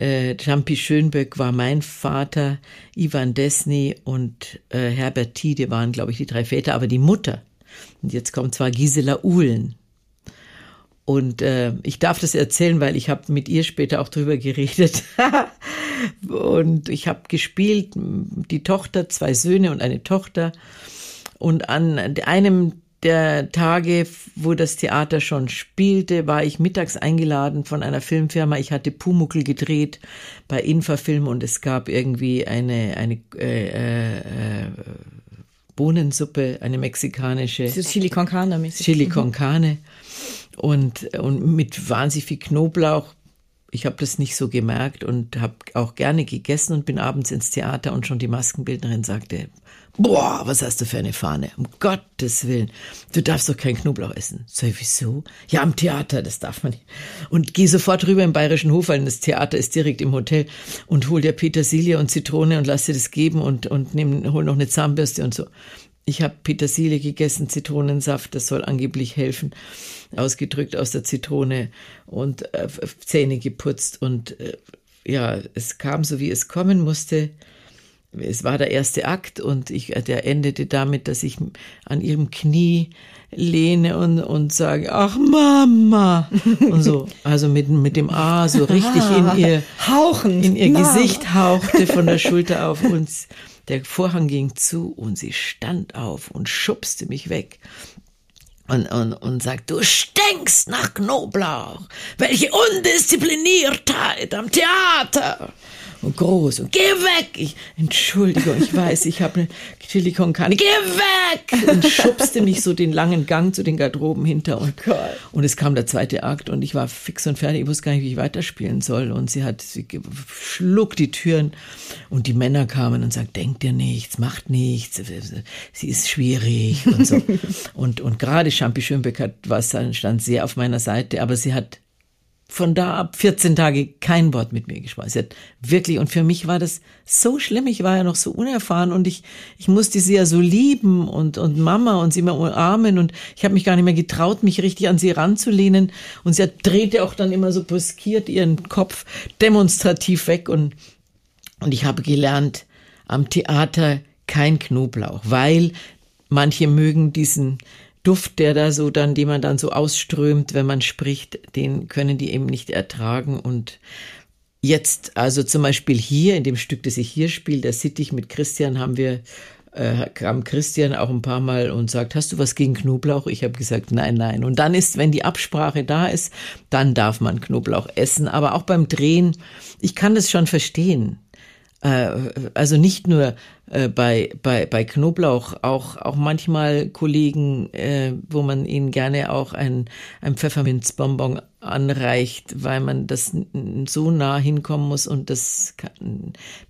B: Äh, Jampi Schönböck war mein Vater, Ivan Desny und äh, Herbert Tiede waren, glaube ich, die drei Väter, aber die Mutter. Und jetzt kommt zwar Gisela Uhlen. Und äh, ich darf das erzählen, weil ich habe mit ihr später auch drüber geredet. und ich habe gespielt, die Tochter, zwei Söhne und eine Tochter. Und an einem der Tage, wo das Theater schon spielte, war ich mittags eingeladen von einer Filmfirma. Ich hatte Pumuckel gedreht bei Infafilm und es gab irgendwie eine, eine äh, äh, äh, Bohnensuppe, eine mexikanische.
A: ist Chili con Carne mäßig.
B: Chili con Carne und, und mit wahnsinnig viel Knoblauch. Ich habe das nicht so gemerkt und habe auch gerne gegessen und bin abends ins Theater und schon die Maskenbildnerin sagte, boah, was hast du für eine Fahne? Um Gottes Willen, du darfst doch keinen Knoblauch essen. Ich, wieso? Ja, am Theater, das darf man nicht. Und geh sofort rüber im Bayerischen Hof, weil das Theater ist direkt im Hotel und hol dir Petersilie und Zitrone und lass dir das geben und, und nimm, hol noch eine Zahnbürste und so. Ich habe Petersilie gegessen, Zitronensaft, das soll angeblich helfen, ausgedrückt aus der Zitrone und äh, Zähne geputzt und äh, ja, es kam so, wie es kommen musste. Es war der erste Akt und ich, der endete damit, dass ich an ihrem Knie lehne und, und sage, ach Mama und so, also mit, mit dem A so richtig in ihr,
A: Hauchend.
B: in ihr
A: Mama.
B: Gesicht hauchte von der Schulter auf uns. Der Vorhang ging zu und sie stand auf und schubste mich weg. Und, und, und sagt, du stinkst nach Knoblauch. Welche Undiszipliniertheit am Theater. Und groß und geh weg. Ich, Entschuldigung, ich weiß, ich habe eine Chili con Carne. Geh weg! Und schubste mich so den langen Gang zu den Garderoben hinter. Und, und es kam der zweite Akt und ich war fix und fertig. Ich wusste gar nicht, wie ich weiterspielen soll. Und sie hat, sie schlug die Türen und die Männer kamen und sagten, denkt dir nichts, macht nichts. Sie ist schwierig und so. und, und gerade Champi Schönbeck hat, was, stand sehr auf meiner Seite, aber sie hat von da ab 14 Tage kein Wort mit mir hat wirklich, und für mich war das so schlimm. Ich war ja noch so unerfahren und ich, ich musste sie ja so lieben und, und Mama und sie immer umarmen und ich habe mich gar nicht mehr getraut, mich richtig an sie ranzulehnen. Und sie hat, drehte auch dann immer so brüskiert ihren Kopf demonstrativ weg und, und ich habe gelernt, am Theater kein Knoblauch, weil manche mögen diesen Duft, der da so dann, den man dann so ausströmt, wenn man spricht, den können die eben nicht ertragen. Und jetzt, also zum Beispiel hier, in dem Stück, das ich hier spiele, der Sittich mit Christian, haben wir, äh, kam Christian auch ein paar Mal und sagt, hast du was gegen Knoblauch? Ich habe gesagt, nein, nein. Und dann ist, wenn die Absprache da ist, dann darf man Knoblauch essen. Aber auch beim Drehen, ich kann das schon verstehen also nicht nur äh, bei, bei, bei Knoblauch, auch, auch manchmal Kollegen, äh, wo man ihnen gerne auch ein, ein Pfefferminzbonbon anreicht, weil man das so nah hinkommen muss und das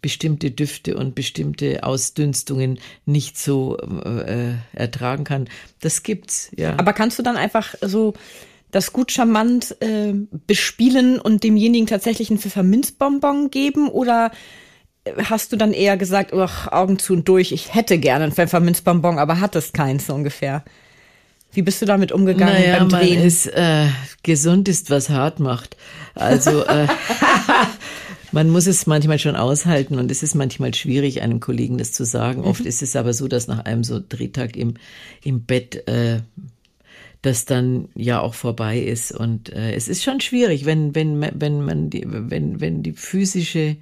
B: bestimmte Düfte und bestimmte Ausdünstungen nicht so äh, ertragen kann. Das gibt's, ja.
A: Aber kannst du dann einfach so das gut charmant äh, bespielen und demjenigen tatsächlich einen Pfefferminzbonbon geben oder hast du dann eher gesagt, ach, Augen zu und durch, ich hätte gerne einen Pfefferminzbonbon, aber hattest keins so ungefähr? Wie bist du damit umgegangen
B: naja,
A: beim
B: man
A: Drehen?
B: ist äh, gesund ist, was hart macht. Also äh, man muss es manchmal schon aushalten und es ist manchmal schwierig, einem Kollegen das zu sagen.
A: Mhm.
B: Oft ist es aber so, dass nach einem so Drehtag im, im Bett äh, das dann ja auch vorbei ist. Und äh, es ist schon schwierig, wenn, wenn, wenn man die, wenn, wenn die physische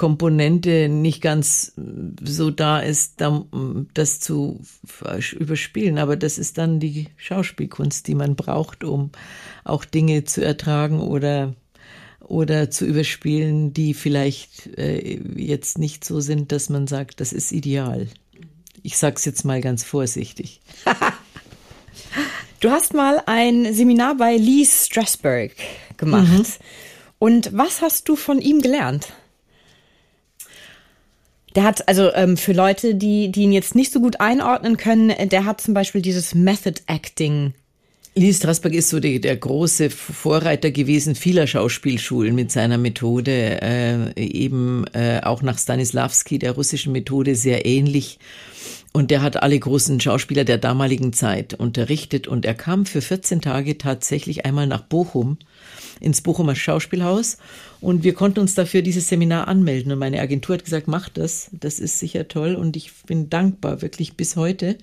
B: Komponente nicht ganz so da ist, da, das zu überspielen. Aber das ist dann die Schauspielkunst, die man braucht, um auch Dinge zu ertragen oder oder zu überspielen, die vielleicht äh, jetzt nicht so sind, dass man sagt, das ist ideal. Ich sag's jetzt mal ganz vorsichtig.
A: Du hast mal ein Seminar bei Lee Strasberg gemacht. Und was hast du von ihm gelernt? Der hat, also ähm, für Leute, die, die ihn jetzt nicht so gut einordnen können, der hat zum Beispiel dieses Method Acting.
B: Lee Strasberg ist so der, der große Vorreiter gewesen vieler Schauspielschulen mit seiner Methode, äh, eben äh, auch nach Stanislavski, der russischen Methode, sehr ähnlich. Und der hat alle großen Schauspieler der damaligen Zeit unterrichtet und er kam für 14 Tage tatsächlich einmal nach Bochum ins Bochumer Schauspielhaus. Und wir konnten uns dafür dieses Seminar anmelden. Und meine Agentur hat gesagt, mach das, das ist sicher toll. Und ich bin dankbar, wirklich bis heute.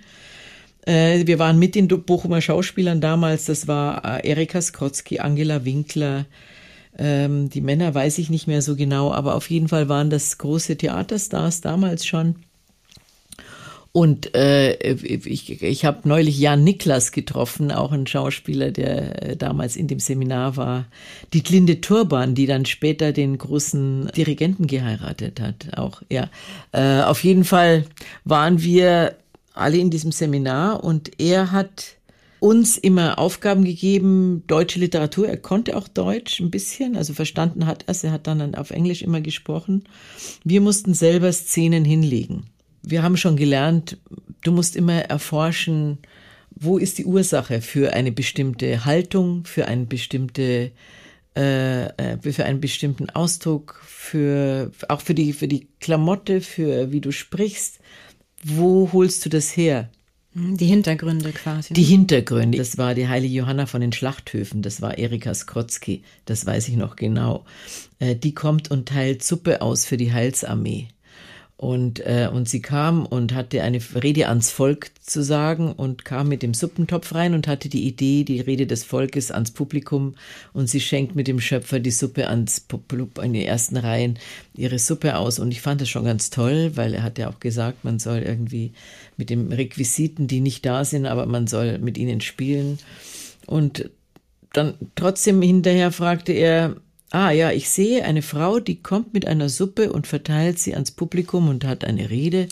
B: Äh, wir waren mit den Bochumer Schauspielern damals, das war äh, Erika Skrotzki, Angela Winkler, ähm, die Männer weiß ich nicht mehr so genau, aber auf jeden Fall waren das große Theaterstars damals schon. Und äh, ich, ich habe neulich Jan Niklas getroffen, auch ein Schauspieler, der äh, damals in dem Seminar war. Die Glinde Turban, die dann später den großen Dirigenten geheiratet hat. Auch ja. Äh, auf jeden Fall waren wir alle in diesem Seminar und er hat uns immer Aufgaben gegeben, deutsche Literatur. Er konnte auch Deutsch ein bisschen, also verstanden hat er es. Er hat dann auf Englisch immer gesprochen. Wir mussten selber Szenen hinlegen wir haben schon gelernt, du musst immer erforschen, wo ist die Ursache für eine bestimmte Haltung, für eine bestimmte äh, äh, für einen bestimmten Ausdruck, für auch für die für die Klamotte, für wie du sprichst. Wo holst du das her?
A: Die Hintergründe quasi.
B: Die Hintergründe. Das war die heilige Johanna von den Schlachthöfen. Das war Erika Skrotzki. Das weiß ich noch genau. Äh, die kommt und teilt Suppe aus für die Heilsarmee. Und, äh, und sie kam und hatte eine Rede ans Volk zu sagen und kam mit dem Suppentopf rein und hatte die Idee, die Rede des Volkes ans Publikum und sie schenkt mit dem Schöpfer die Suppe ans Publikum in die ersten Reihen ihre Suppe aus. Und ich fand das schon ganz toll, weil er hat ja auch gesagt, man soll irgendwie mit den Requisiten, die nicht da sind, aber man soll mit ihnen spielen. Und dann trotzdem hinterher fragte er, Ah ja, ich sehe eine Frau, die kommt mit einer Suppe und verteilt sie ans Publikum und hat eine Rede.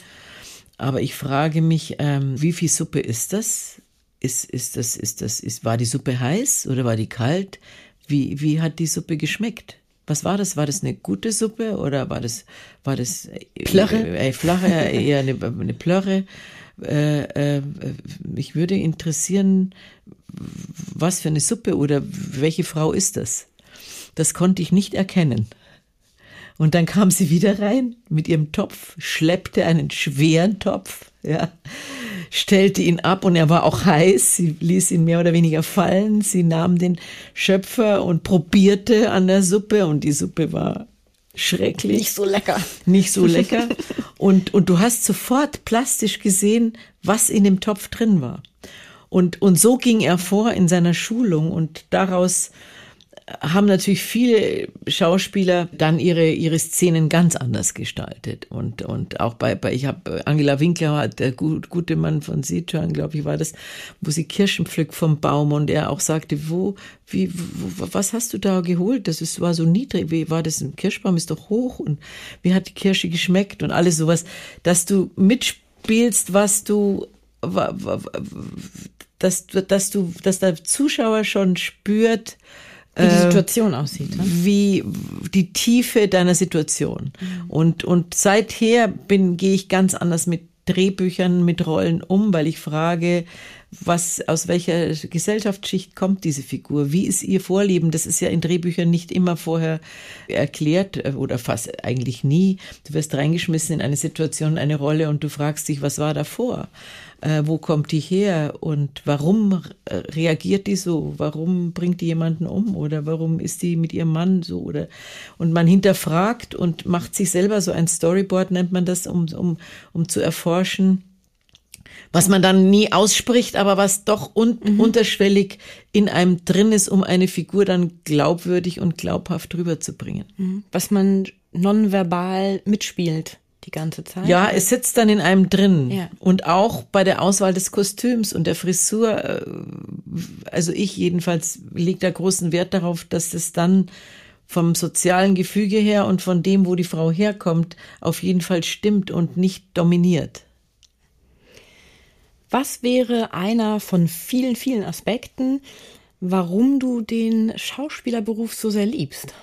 B: Aber ich frage mich, ähm, wie viel Suppe ist das? Ist, ist das, ist das, ist, war die Suppe heiß oder war die kalt? Wie, wie hat die Suppe geschmeckt? Was war das? War das eine gute Suppe oder war das, war das
A: Plörre?
B: Äh, äh, flache, eher eine, eine Plörre? Äh, äh, mich würde interessieren, was für eine Suppe oder welche Frau ist das? Das konnte ich nicht erkennen. Und dann kam sie wieder rein mit ihrem Topf, schleppte einen schweren Topf, ja, stellte ihn ab und er war auch heiß. Sie ließ ihn mehr oder weniger fallen. Sie nahm den Schöpfer und probierte an der Suppe und die Suppe war schrecklich.
A: Nicht so lecker.
B: Nicht so lecker. und, und du hast sofort plastisch gesehen, was in dem Topf drin war. Und, und so ging er vor in seiner Schulung und daraus haben natürlich viele Schauspieler dann ihre, ihre Szenen ganz anders gestaltet. Und, und auch bei, bei ich habe Angela Winkler, der gut, gute Mann von Sichuan, glaube ich, war das, wo sie Kirschen pflückt vom Baum und er auch sagte, wo, wie, wo, was hast du da geholt? Das ist, war so niedrig, wie war das? Ein Kirschbaum ist doch hoch und wie hat die Kirsche geschmeckt und alles sowas, dass du mitspielst, was du, dass, dass du, dass der Zuschauer schon spürt,
A: wie die äh, Situation äh, aussieht.
B: Ne? Wie die Tiefe deiner Situation. Mhm. Und, und seither bin, gehe ich ganz anders mit Drehbüchern, mit Rollen um, weil ich frage, was, aus welcher Gesellschaftsschicht kommt diese Figur? Wie ist ihr Vorleben? Das ist ja in Drehbüchern nicht immer vorher erklärt äh, oder fast eigentlich nie. Du wirst reingeschmissen in eine Situation, eine Rolle und du fragst dich, was war davor? Äh, wo kommt die her und warum reagiert die so? Warum bringt die jemanden um oder warum ist die mit ihrem Mann so oder und man hinterfragt und macht sich selber so ein Storyboard nennt man das, um um um zu erforschen, was man dann nie ausspricht, aber was doch un mhm. unterschwellig in einem drin ist, um eine Figur dann glaubwürdig und glaubhaft rüberzubringen.
A: Mhm. Was man nonverbal mitspielt die ganze Zeit.
B: Ja, es sitzt dann in einem drin. Ja. Und auch bei der Auswahl des Kostüms und der Frisur, äh, also ich jedenfalls lege da großen Wert darauf, dass es dann vom sozialen Gefüge her und von dem, wo die Frau herkommt, auf jeden Fall stimmt und nicht dominiert.
A: Was wäre einer von vielen, vielen Aspekten, warum du den Schauspielerberuf so sehr liebst?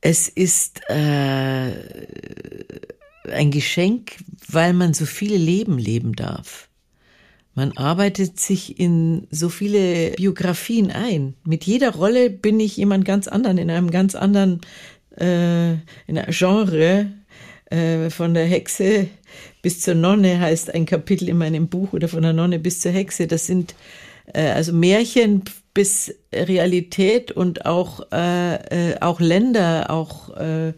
B: Es ist äh, ein Geschenk, weil man so viele Leben leben darf. Man arbeitet sich in so viele Biografien ein. Mit jeder Rolle bin ich jemand ganz anderen, in einem ganz anderen äh, in einem Genre. Äh, von der Hexe bis zur Nonne heißt ein Kapitel in meinem Buch oder von der Nonne bis zur Hexe. Das sind äh, also Märchen bis Realität und auch, äh, äh, auch Länder, auch äh,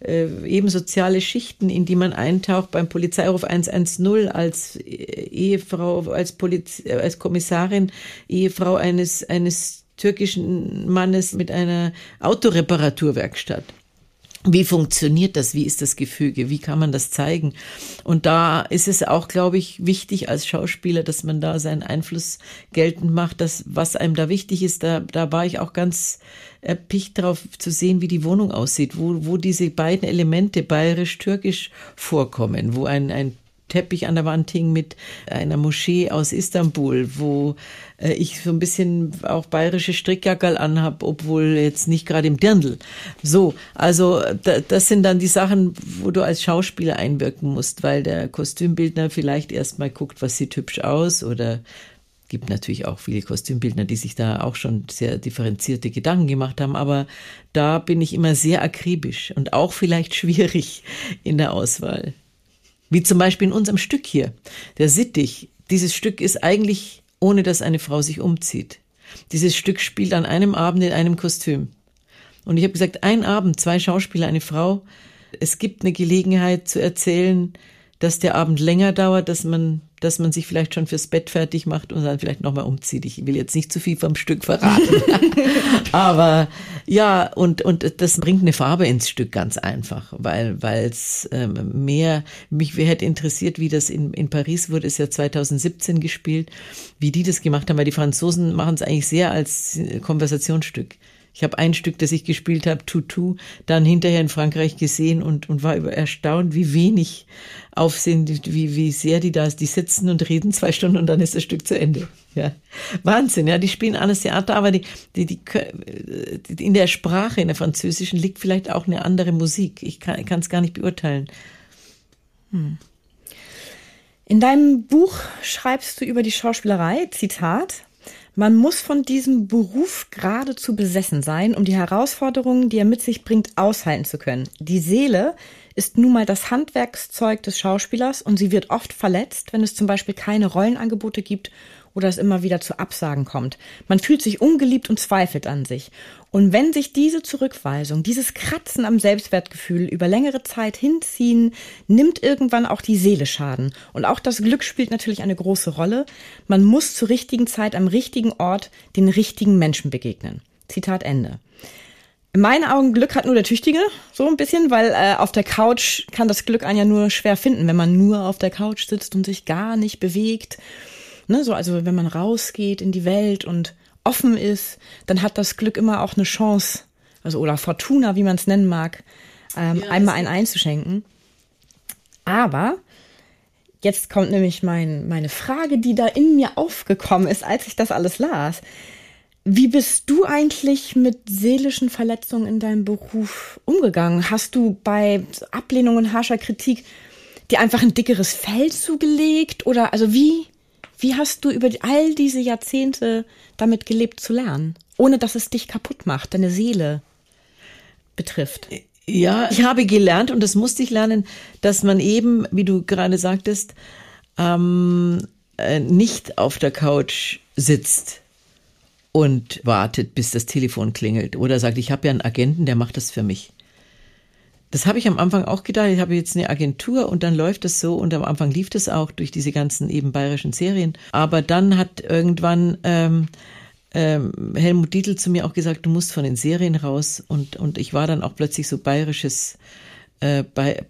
B: äh, eben soziale Schichten, in die man eintaucht beim Polizeiruf 110 als Ehefrau, als, Poliz als Kommissarin, Ehefrau eines, eines türkischen Mannes mit einer Autoreparaturwerkstatt. Wie funktioniert das? Wie ist das Gefüge? Wie kann man das zeigen? Und da ist es auch, glaube ich, wichtig als Schauspieler, dass man da seinen Einfluss geltend macht, dass was einem da wichtig ist. Da, da war ich auch ganz erpicht darauf zu sehen, wie die Wohnung aussieht, wo, wo diese beiden Elemente bayerisch-türkisch vorkommen, wo ein, ein Teppich an der Wand hing mit einer Moschee aus Istanbul, wo äh, ich so ein bisschen auch bayerische Strickjackerl anhab, obwohl jetzt nicht gerade im Dirndl. So, also da, das sind dann die Sachen, wo du als Schauspieler einwirken musst, weil der Kostümbildner vielleicht erstmal guckt, was sieht hübsch aus oder gibt natürlich auch viele Kostümbildner, die sich da auch schon sehr differenzierte Gedanken gemacht haben, aber da bin ich immer sehr akribisch und auch vielleicht schwierig in der Auswahl. Wie zum Beispiel in unserem Stück hier, der Sittich. Dieses Stück ist eigentlich, ohne dass eine Frau sich umzieht. Dieses Stück spielt an einem Abend in einem Kostüm. Und ich habe gesagt, ein Abend, zwei Schauspieler, eine Frau. Es gibt eine Gelegenheit zu erzählen, dass der Abend länger dauert, dass man, dass man sich vielleicht schon fürs Bett fertig macht und dann vielleicht nochmal umzieht. Ich will jetzt nicht zu viel vom Stück verraten. Aber ja, und, und das bringt eine Farbe ins Stück ganz einfach, weil es ähm, mehr, mich hätte interessiert, wie das in, in Paris wurde, ist ja 2017 gespielt, wie die das gemacht haben, weil die Franzosen machen es eigentlich sehr als Konversationsstück. Ich habe ein Stück, das ich gespielt habe, Tutu, dann hinterher in Frankreich gesehen und, und war erstaunt, wie wenig Aufsehen, wie, wie sehr die da, die sitzen und reden zwei Stunden und dann ist das Stück zu Ende. Ja. Wahnsinn, ja, die spielen alles Theater, aber die, die, die, in der Sprache, in der französischen, liegt vielleicht auch eine andere Musik. Ich kann es gar nicht beurteilen.
A: Hm. In deinem Buch schreibst du über die Schauspielerei, Zitat, man muss von diesem Beruf geradezu besessen sein, um die Herausforderungen, die er mit sich bringt, aushalten zu können. Die Seele ist nun mal das Handwerkszeug des Schauspielers und sie wird oft verletzt, wenn es zum Beispiel keine Rollenangebote gibt oder es immer wieder zu Absagen kommt. Man fühlt sich ungeliebt und zweifelt an sich. Und wenn sich diese Zurückweisung, dieses Kratzen am Selbstwertgefühl über längere Zeit hinziehen, nimmt irgendwann auch die Seele Schaden. Und auch das Glück spielt natürlich eine große Rolle. Man muss zur richtigen Zeit am richtigen Ort den richtigen Menschen begegnen. Zitat Ende. In meinen Augen Glück hat nur der Tüchtige, so ein bisschen, weil äh, auf der Couch kann das Glück einen ja nur schwer finden, wenn man nur auf der Couch sitzt und sich gar nicht bewegt. Ne, so, also wenn man rausgeht in die Welt und offen ist, dann hat das Glück immer auch eine Chance, also oder Fortuna, wie man es nennen mag, ähm, ja, einmal einen einzuschenken. Aber jetzt kommt nämlich mein, meine Frage, die da in mir aufgekommen ist, als ich das alles las. Wie bist du eigentlich mit seelischen Verletzungen in deinem Beruf umgegangen? Hast du bei Ablehnung und harscher Kritik dir einfach ein dickeres Fell zugelegt? Oder also wie, wie hast du über all diese Jahrzehnte damit gelebt zu lernen, ohne dass es dich kaputt macht, deine Seele betrifft?
B: Ja, ich habe gelernt und das musste ich lernen, dass man eben, wie du gerade sagtest, ähm, äh, nicht auf der Couch sitzt und wartet, bis das Telefon klingelt oder sagt, ich habe ja einen Agenten, der macht das für mich. Das habe ich am Anfang auch gedacht. Ich habe jetzt eine Agentur und dann läuft das so und am Anfang lief das auch durch diese ganzen eben bayerischen Serien. Aber dann hat irgendwann ähm, ähm, Helmut Dietl zu mir auch gesagt, du musst von den Serien raus und und ich war dann auch plötzlich so bayerisches äh, bei,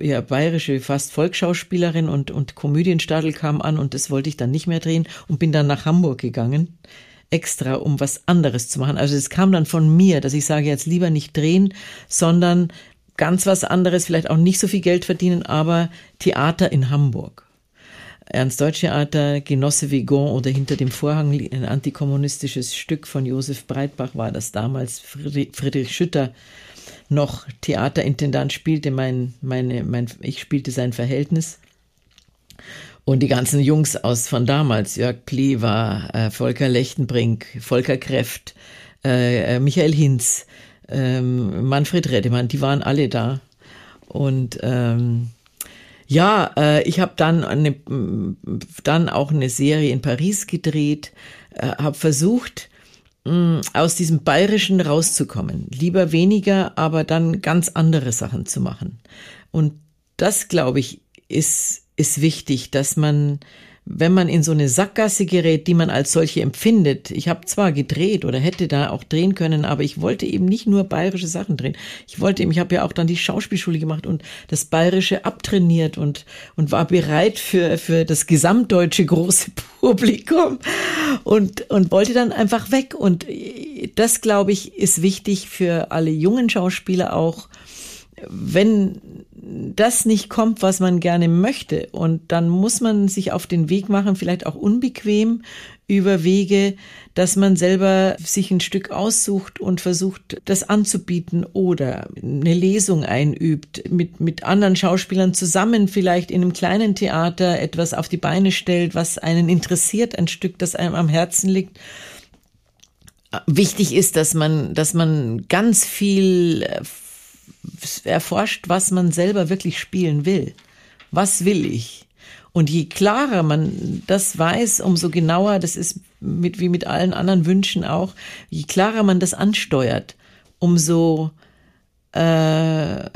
B: ja, bayerische fast Volksschauspielerin und, und Komödienstadel kam an und das wollte ich dann nicht mehr drehen und bin dann nach Hamburg gegangen, extra um was anderes zu machen. Also es kam dann von mir, dass ich sage, jetzt lieber nicht drehen, sondern ganz was anderes, vielleicht auch nicht so viel Geld verdienen, aber Theater in Hamburg. Ernst Deutsch Theater, Genosse Vigon oder Hinter dem Vorhang, ein antikommunistisches Stück von Josef Breitbach war das damals, Friedrich Schütter noch Theaterintendant spielte, mein, meine, mein, ich spielte sein Verhältnis. Und die ganzen Jungs aus von damals, Jörg Pliva, äh, Volker Lechtenbrink, Volker Kreft, äh, äh, Michael Hinz, ähm, Manfred Redemann, die waren alle da. Und ähm, ja, äh, ich habe dann eine, dann auch eine Serie in Paris gedreht, äh, habe versucht, mh, aus diesem Bayerischen rauszukommen. Lieber weniger, aber dann ganz andere Sachen zu machen. Und das, glaube ich, ist, ist wichtig, dass man wenn man in so eine Sackgasse gerät, die man als solche empfindet. Ich habe zwar gedreht oder hätte da auch drehen können, aber ich wollte eben nicht nur bayerische Sachen drehen. Ich wollte eben, ich habe ja auch dann die Schauspielschule gemacht und das bayerische abtrainiert und und war bereit für für das gesamtdeutsche große Publikum und und wollte dann einfach weg und das glaube ich ist wichtig für alle jungen Schauspieler auch wenn das nicht kommt, was man gerne möchte, und dann muss man sich auf den Weg machen, vielleicht auch unbequem über Wege, dass man selber sich ein Stück aussucht und versucht, das anzubieten oder eine Lesung einübt, mit, mit anderen Schauspielern zusammen vielleicht in einem kleinen Theater etwas auf die Beine stellt, was einen interessiert, ein Stück, das einem am Herzen liegt. Wichtig ist, dass man, dass man ganz viel erforscht, was man selber wirklich spielen will. Was will ich? Und je klarer man das weiß, umso genauer, das ist mit, wie mit allen anderen Wünschen auch, je klarer man das ansteuert, umso äh,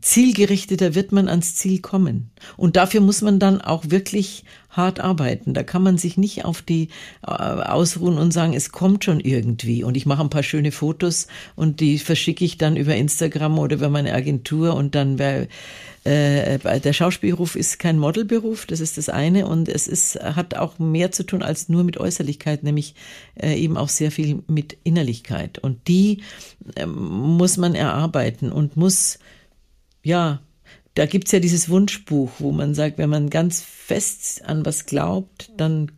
B: zielgerichteter wird man ans Ziel kommen. Und dafür muss man dann auch wirklich hart arbeiten. Da kann man sich nicht auf die äh, ausruhen und sagen, es kommt schon irgendwie. Und ich mache ein paar schöne Fotos und die verschicke ich dann über Instagram oder über meine Agentur und dann wäre äh, der Schauspielberuf ist kein Modelberuf, das ist das eine und es ist hat auch mehr zu tun als nur mit Äußerlichkeit, nämlich äh, eben auch sehr viel mit Innerlichkeit und die äh, muss man erarbeiten und muss ja da gibt's ja dieses Wunschbuch, wo man sagt, wenn man ganz fest an was glaubt, dann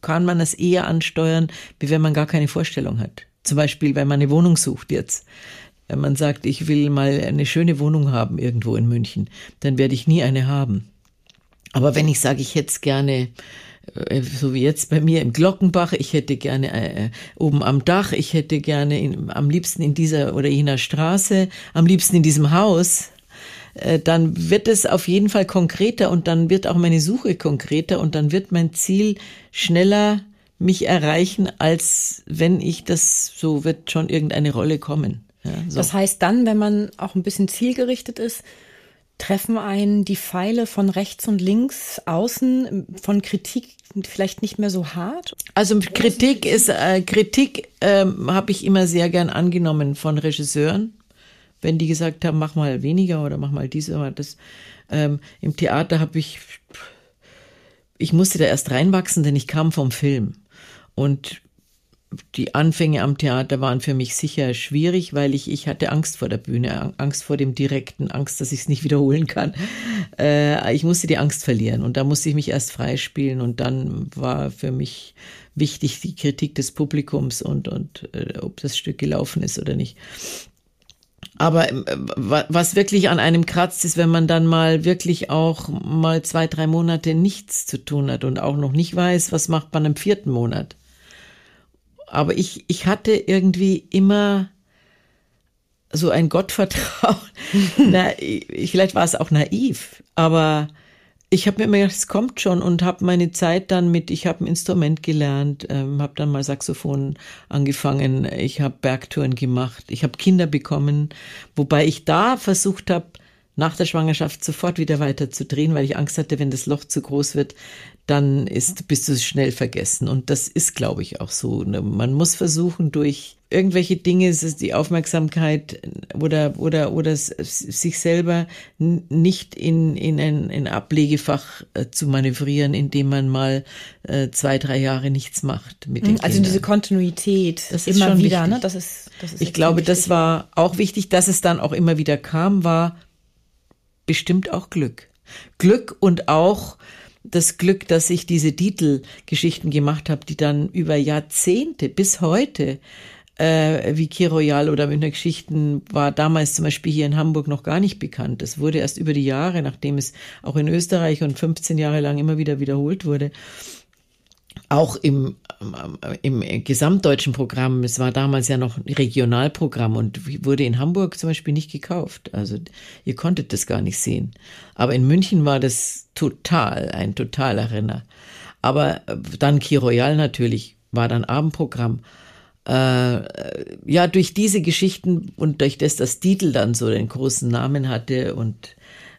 B: kann man es eher ansteuern, wie wenn man gar keine Vorstellung hat. Zum Beispiel, wenn man eine Wohnung sucht jetzt. Wenn man sagt, ich will mal eine schöne Wohnung haben irgendwo in München, dann werde ich nie eine haben. Aber wenn ich sage, ich hätte gerne, äh, so wie jetzt bei mir im Glockenbach, ich hätte gerne äh, oben am Dach, ich hätte gerne in, am liebsten in dieser oder jener Straße, am liebsten in diesem Haus, äh, dann wird es auf jeden Fall konkreter und dann wird auch meine Suche konkreter und dann wird mein Ziel schneller mich erreichen, als wenn ich das, so wird schon irgendeine Rolle kommen.
A: Ja, so. Das heißt dann, wenn man auch ein bisschen zielgerichtet ist, treffen einen die Pfeile von rechts und links außen von Kritik vielleicht nicht mehr so hart?
B: Also Kritik ist äh, Kritik ähm, habe ich immer sehr gern angenommen von Regisseuren, wenn die gesagt haben, mach mal weniger oder mach mal dies oder das. Ähm, Im Theater habe ich ich musste da erst reinwachsen, denn ich kam vom Film und die Anfänge am Theater waren für mich sicher schwierig, weil ich, ich hatte Angst vor der Bühne, Angst vor dem Direkten, Angst, dass ich es nicht wiederholen kann. Äh, ich musste die Angst verlieren und da musste ich mich erst freispielen und dann war für mich wichtig die Kritik des Publikums und, und äh, ob das Stück gelaufen ist oder nicht. Aber äh, was wirklich an einem kratzt, ist, wenn man dann mal wirklich auch mal zwei, drei Monate nichts zu tun hat und auch noch nicht weiß, was macht man im vierten Monat aber ich, ich hatte irgendwie immer so ein Gottvertrauen. Na, vielleicht war es auch naiv, aber ich habe mir immer gedacht, es kommt schon und habe meine Zeit dann mit, ich habe ein Instrument gelernt, ähm, habe dann mal Saxophon angefangen, ich habe Bergtouren gemacht, ich habe Kinder bekommen, wobei ich da versucht habe, nach der Schwangerschaft sofort wieder weiter zu drehen, weil ich Angst hatte, wenn das Loch zu groß wird, dann ist, bist du schnell vergessen. Und das ist, glaube ich, auch so. Ne? Man muss versuchen, durch irgendwelche Dinge, es ist die Aufmerksamkeit oder, oder, oder sich selber nicht in, in ein in Ablegefach äh, zu manövrieren, indem man mal äh, zwei, drei Jahre nichts macht mit den
A: Also
B: Kindern.
A: diese Kontinuität
B: das ist immer wieder,
A: wichtig. ne? Das ist, das ist
B: ich glaube, wichtig. das war auch wichtig, dass es dann auch immer wieder kam, war bestimmt auch Glück. Glück und auch das Glück, dass ich diese Titelgeschichten gemacht habe, die dann über Jahrzehnte bis heute äh, wie Kir Royal oder Münchner Geschichten war damals zum Beispiel hier in Hamburg noch gar nicht bekannt. Das wurde erst über die Jahre, nachdem es auch in Österreich und 15 Jahre lang immer wieder wiederholt wurde, auch im, im gesamtdeutschen Programm, es war damals ja noch ein Regionalprogramm und wurde in Hamburg zum Beispiel nicht gekauft. Also ihr konntet das gar nicht sehen. Aber in München war das total, ein totaler Renner. Aber dann Key Royal natürlich, war dann Abendprogramm äh, ja, durch diese Geschichten und durch das das Titel dann so den großen Namen hatte und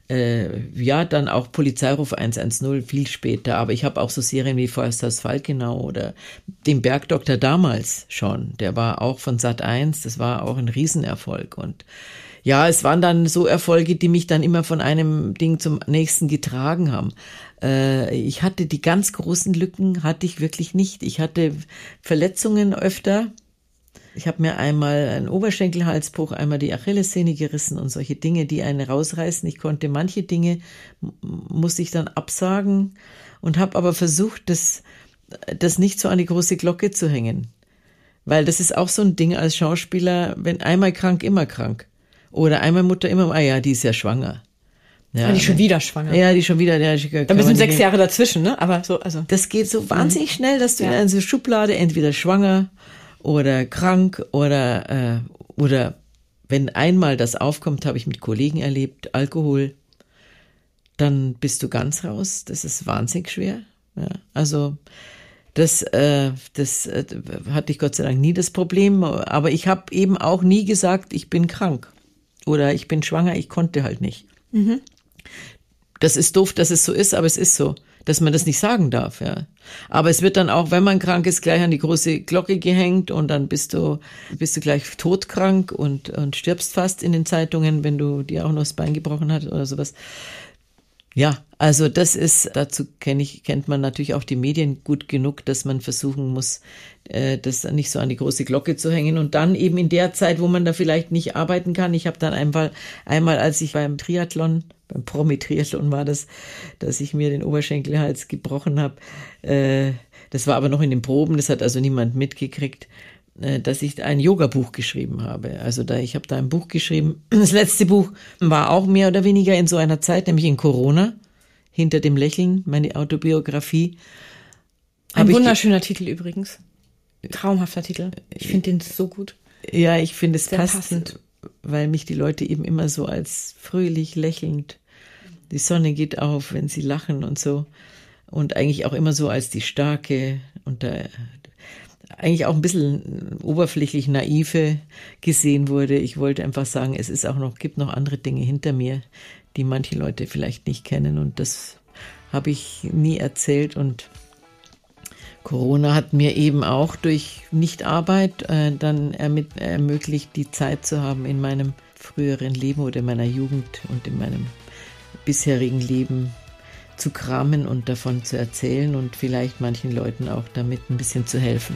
B: äh, ja, dann auch Polizeiruf 110 viel später. Aber ich habe auch so Serien wie Forsters Falkenau oder den Bergdoktor damals schon. Der war auch von Sat 1. Das war auch ein Riesenerfolg. Und ja, es waren dann so Erfolge, die mich dann immer von einem Ding zum nächsten getragen haben. Äh, ich hatte die ganz großen Lücken, hatte ich wirklich nicht. Ich hatte Verletzungen öfter. Ich habe mir einmal einen Oberschenkelhalsbruch, einmal die Achillessehne gerissen und solche Dinge, die einen rausreißen. Ich konnte manche Dinge, musste ich dann absagen und habe aber versucht, das, das nicht so an die große Glocke zu hängen. Weil das ist auch so ein Ding als Schauspieler, wenn einmal krank, immer krank. Oder einmal Mutter, immer, ah ja, die ist ja schwanger.
A: Ja, die schon wieder schwanger.
B: Ja, die schon wieder. Ja,
A: da sind sechs Jahre dazwischen, ne? Aber so, also.
B: Das geht so wahnsinnig mhm. schnell, dass du ja. in eine Schublade entweder schwanger oder krank oder äh, oder wenn einmal das aufkommt, habe ich mit Kollegen erlebt, Alkohol, dann bist du ganz raus. Das ist wahnsinnig schwer. Ja, also das, äh, das äh, hatte ich Gott sei Dank nie das Problem. Aber ich habe eben auch nie gesagt, ich bin krank oder ich bin schwanger. Ich konnte halt nicht. Mhm. Das ist doof, dass es so ist, aber es ist so, dass man das nicht sagen darf, ja. Aber es wird dann auch, wenn man krank ist, gleich an die große Glocke gehängt und dann bist du, bist du gleich todkrank und, und stirbst fast in den Zeitungen, wenn du dir auch noch das Bein gebrochen hast oder sowas. Ja, also das ist, dazu kenne ich, kennt man natürlich auch die Medien gut genug, dass man versuchen muss, äh, das nicht so an die große Glocke zu hängen. Und dann eben in der Zeit, wo man da vielleicht nicht arbeiten kann. Ich habe dann einmal, einmal, als ich beim Triathlon, beim Promi-Triathlon war das, dass ich mir den Oberschenkelhals gebrochen habe. Äh, das war aber noch in den Proben, das hat also niemand mitgekriegt äh, dass ich ein Yoga-Buch geschrieben habe. Also da, ich habe da ein Buch geschrieben. Das letzte Buch war auch mehr oder weniger in so einer Zeit, nämlich in Corona. Hinter dem Lächeln, meine Autobiografie.
A: Ein wunderschöner Titel übrigens. Traumhafter Titel. Ich finde den so gut.
B: Ja, ich finde es Sehr passend. weil mich die Leute eben immer so als fröhlich lächelnd. Die Sonne geht auf, wenn sie lachen und so. Und eigentlich auch immer so als die starke und der, eigentlich auch ein bisschen oberflächlich naive gesehen wurde. Ich wollte einfach sagen, es ist auch noch, gibt noch andere Dinge hinter mir, die manche Leute vielleicht nicht kennen und das habe ich nie erzählt und Corona hat mir eben auch durch Nichtarbeit äh, dann ermöglicht, die Zeit zu haben in meinem früheren Leben oder in meiner Jugend und in meinem bisherigen Leben zu kramen und davon zu erzählen und vielleicht manchen Leuten auch damit ein bisschen zu helfen.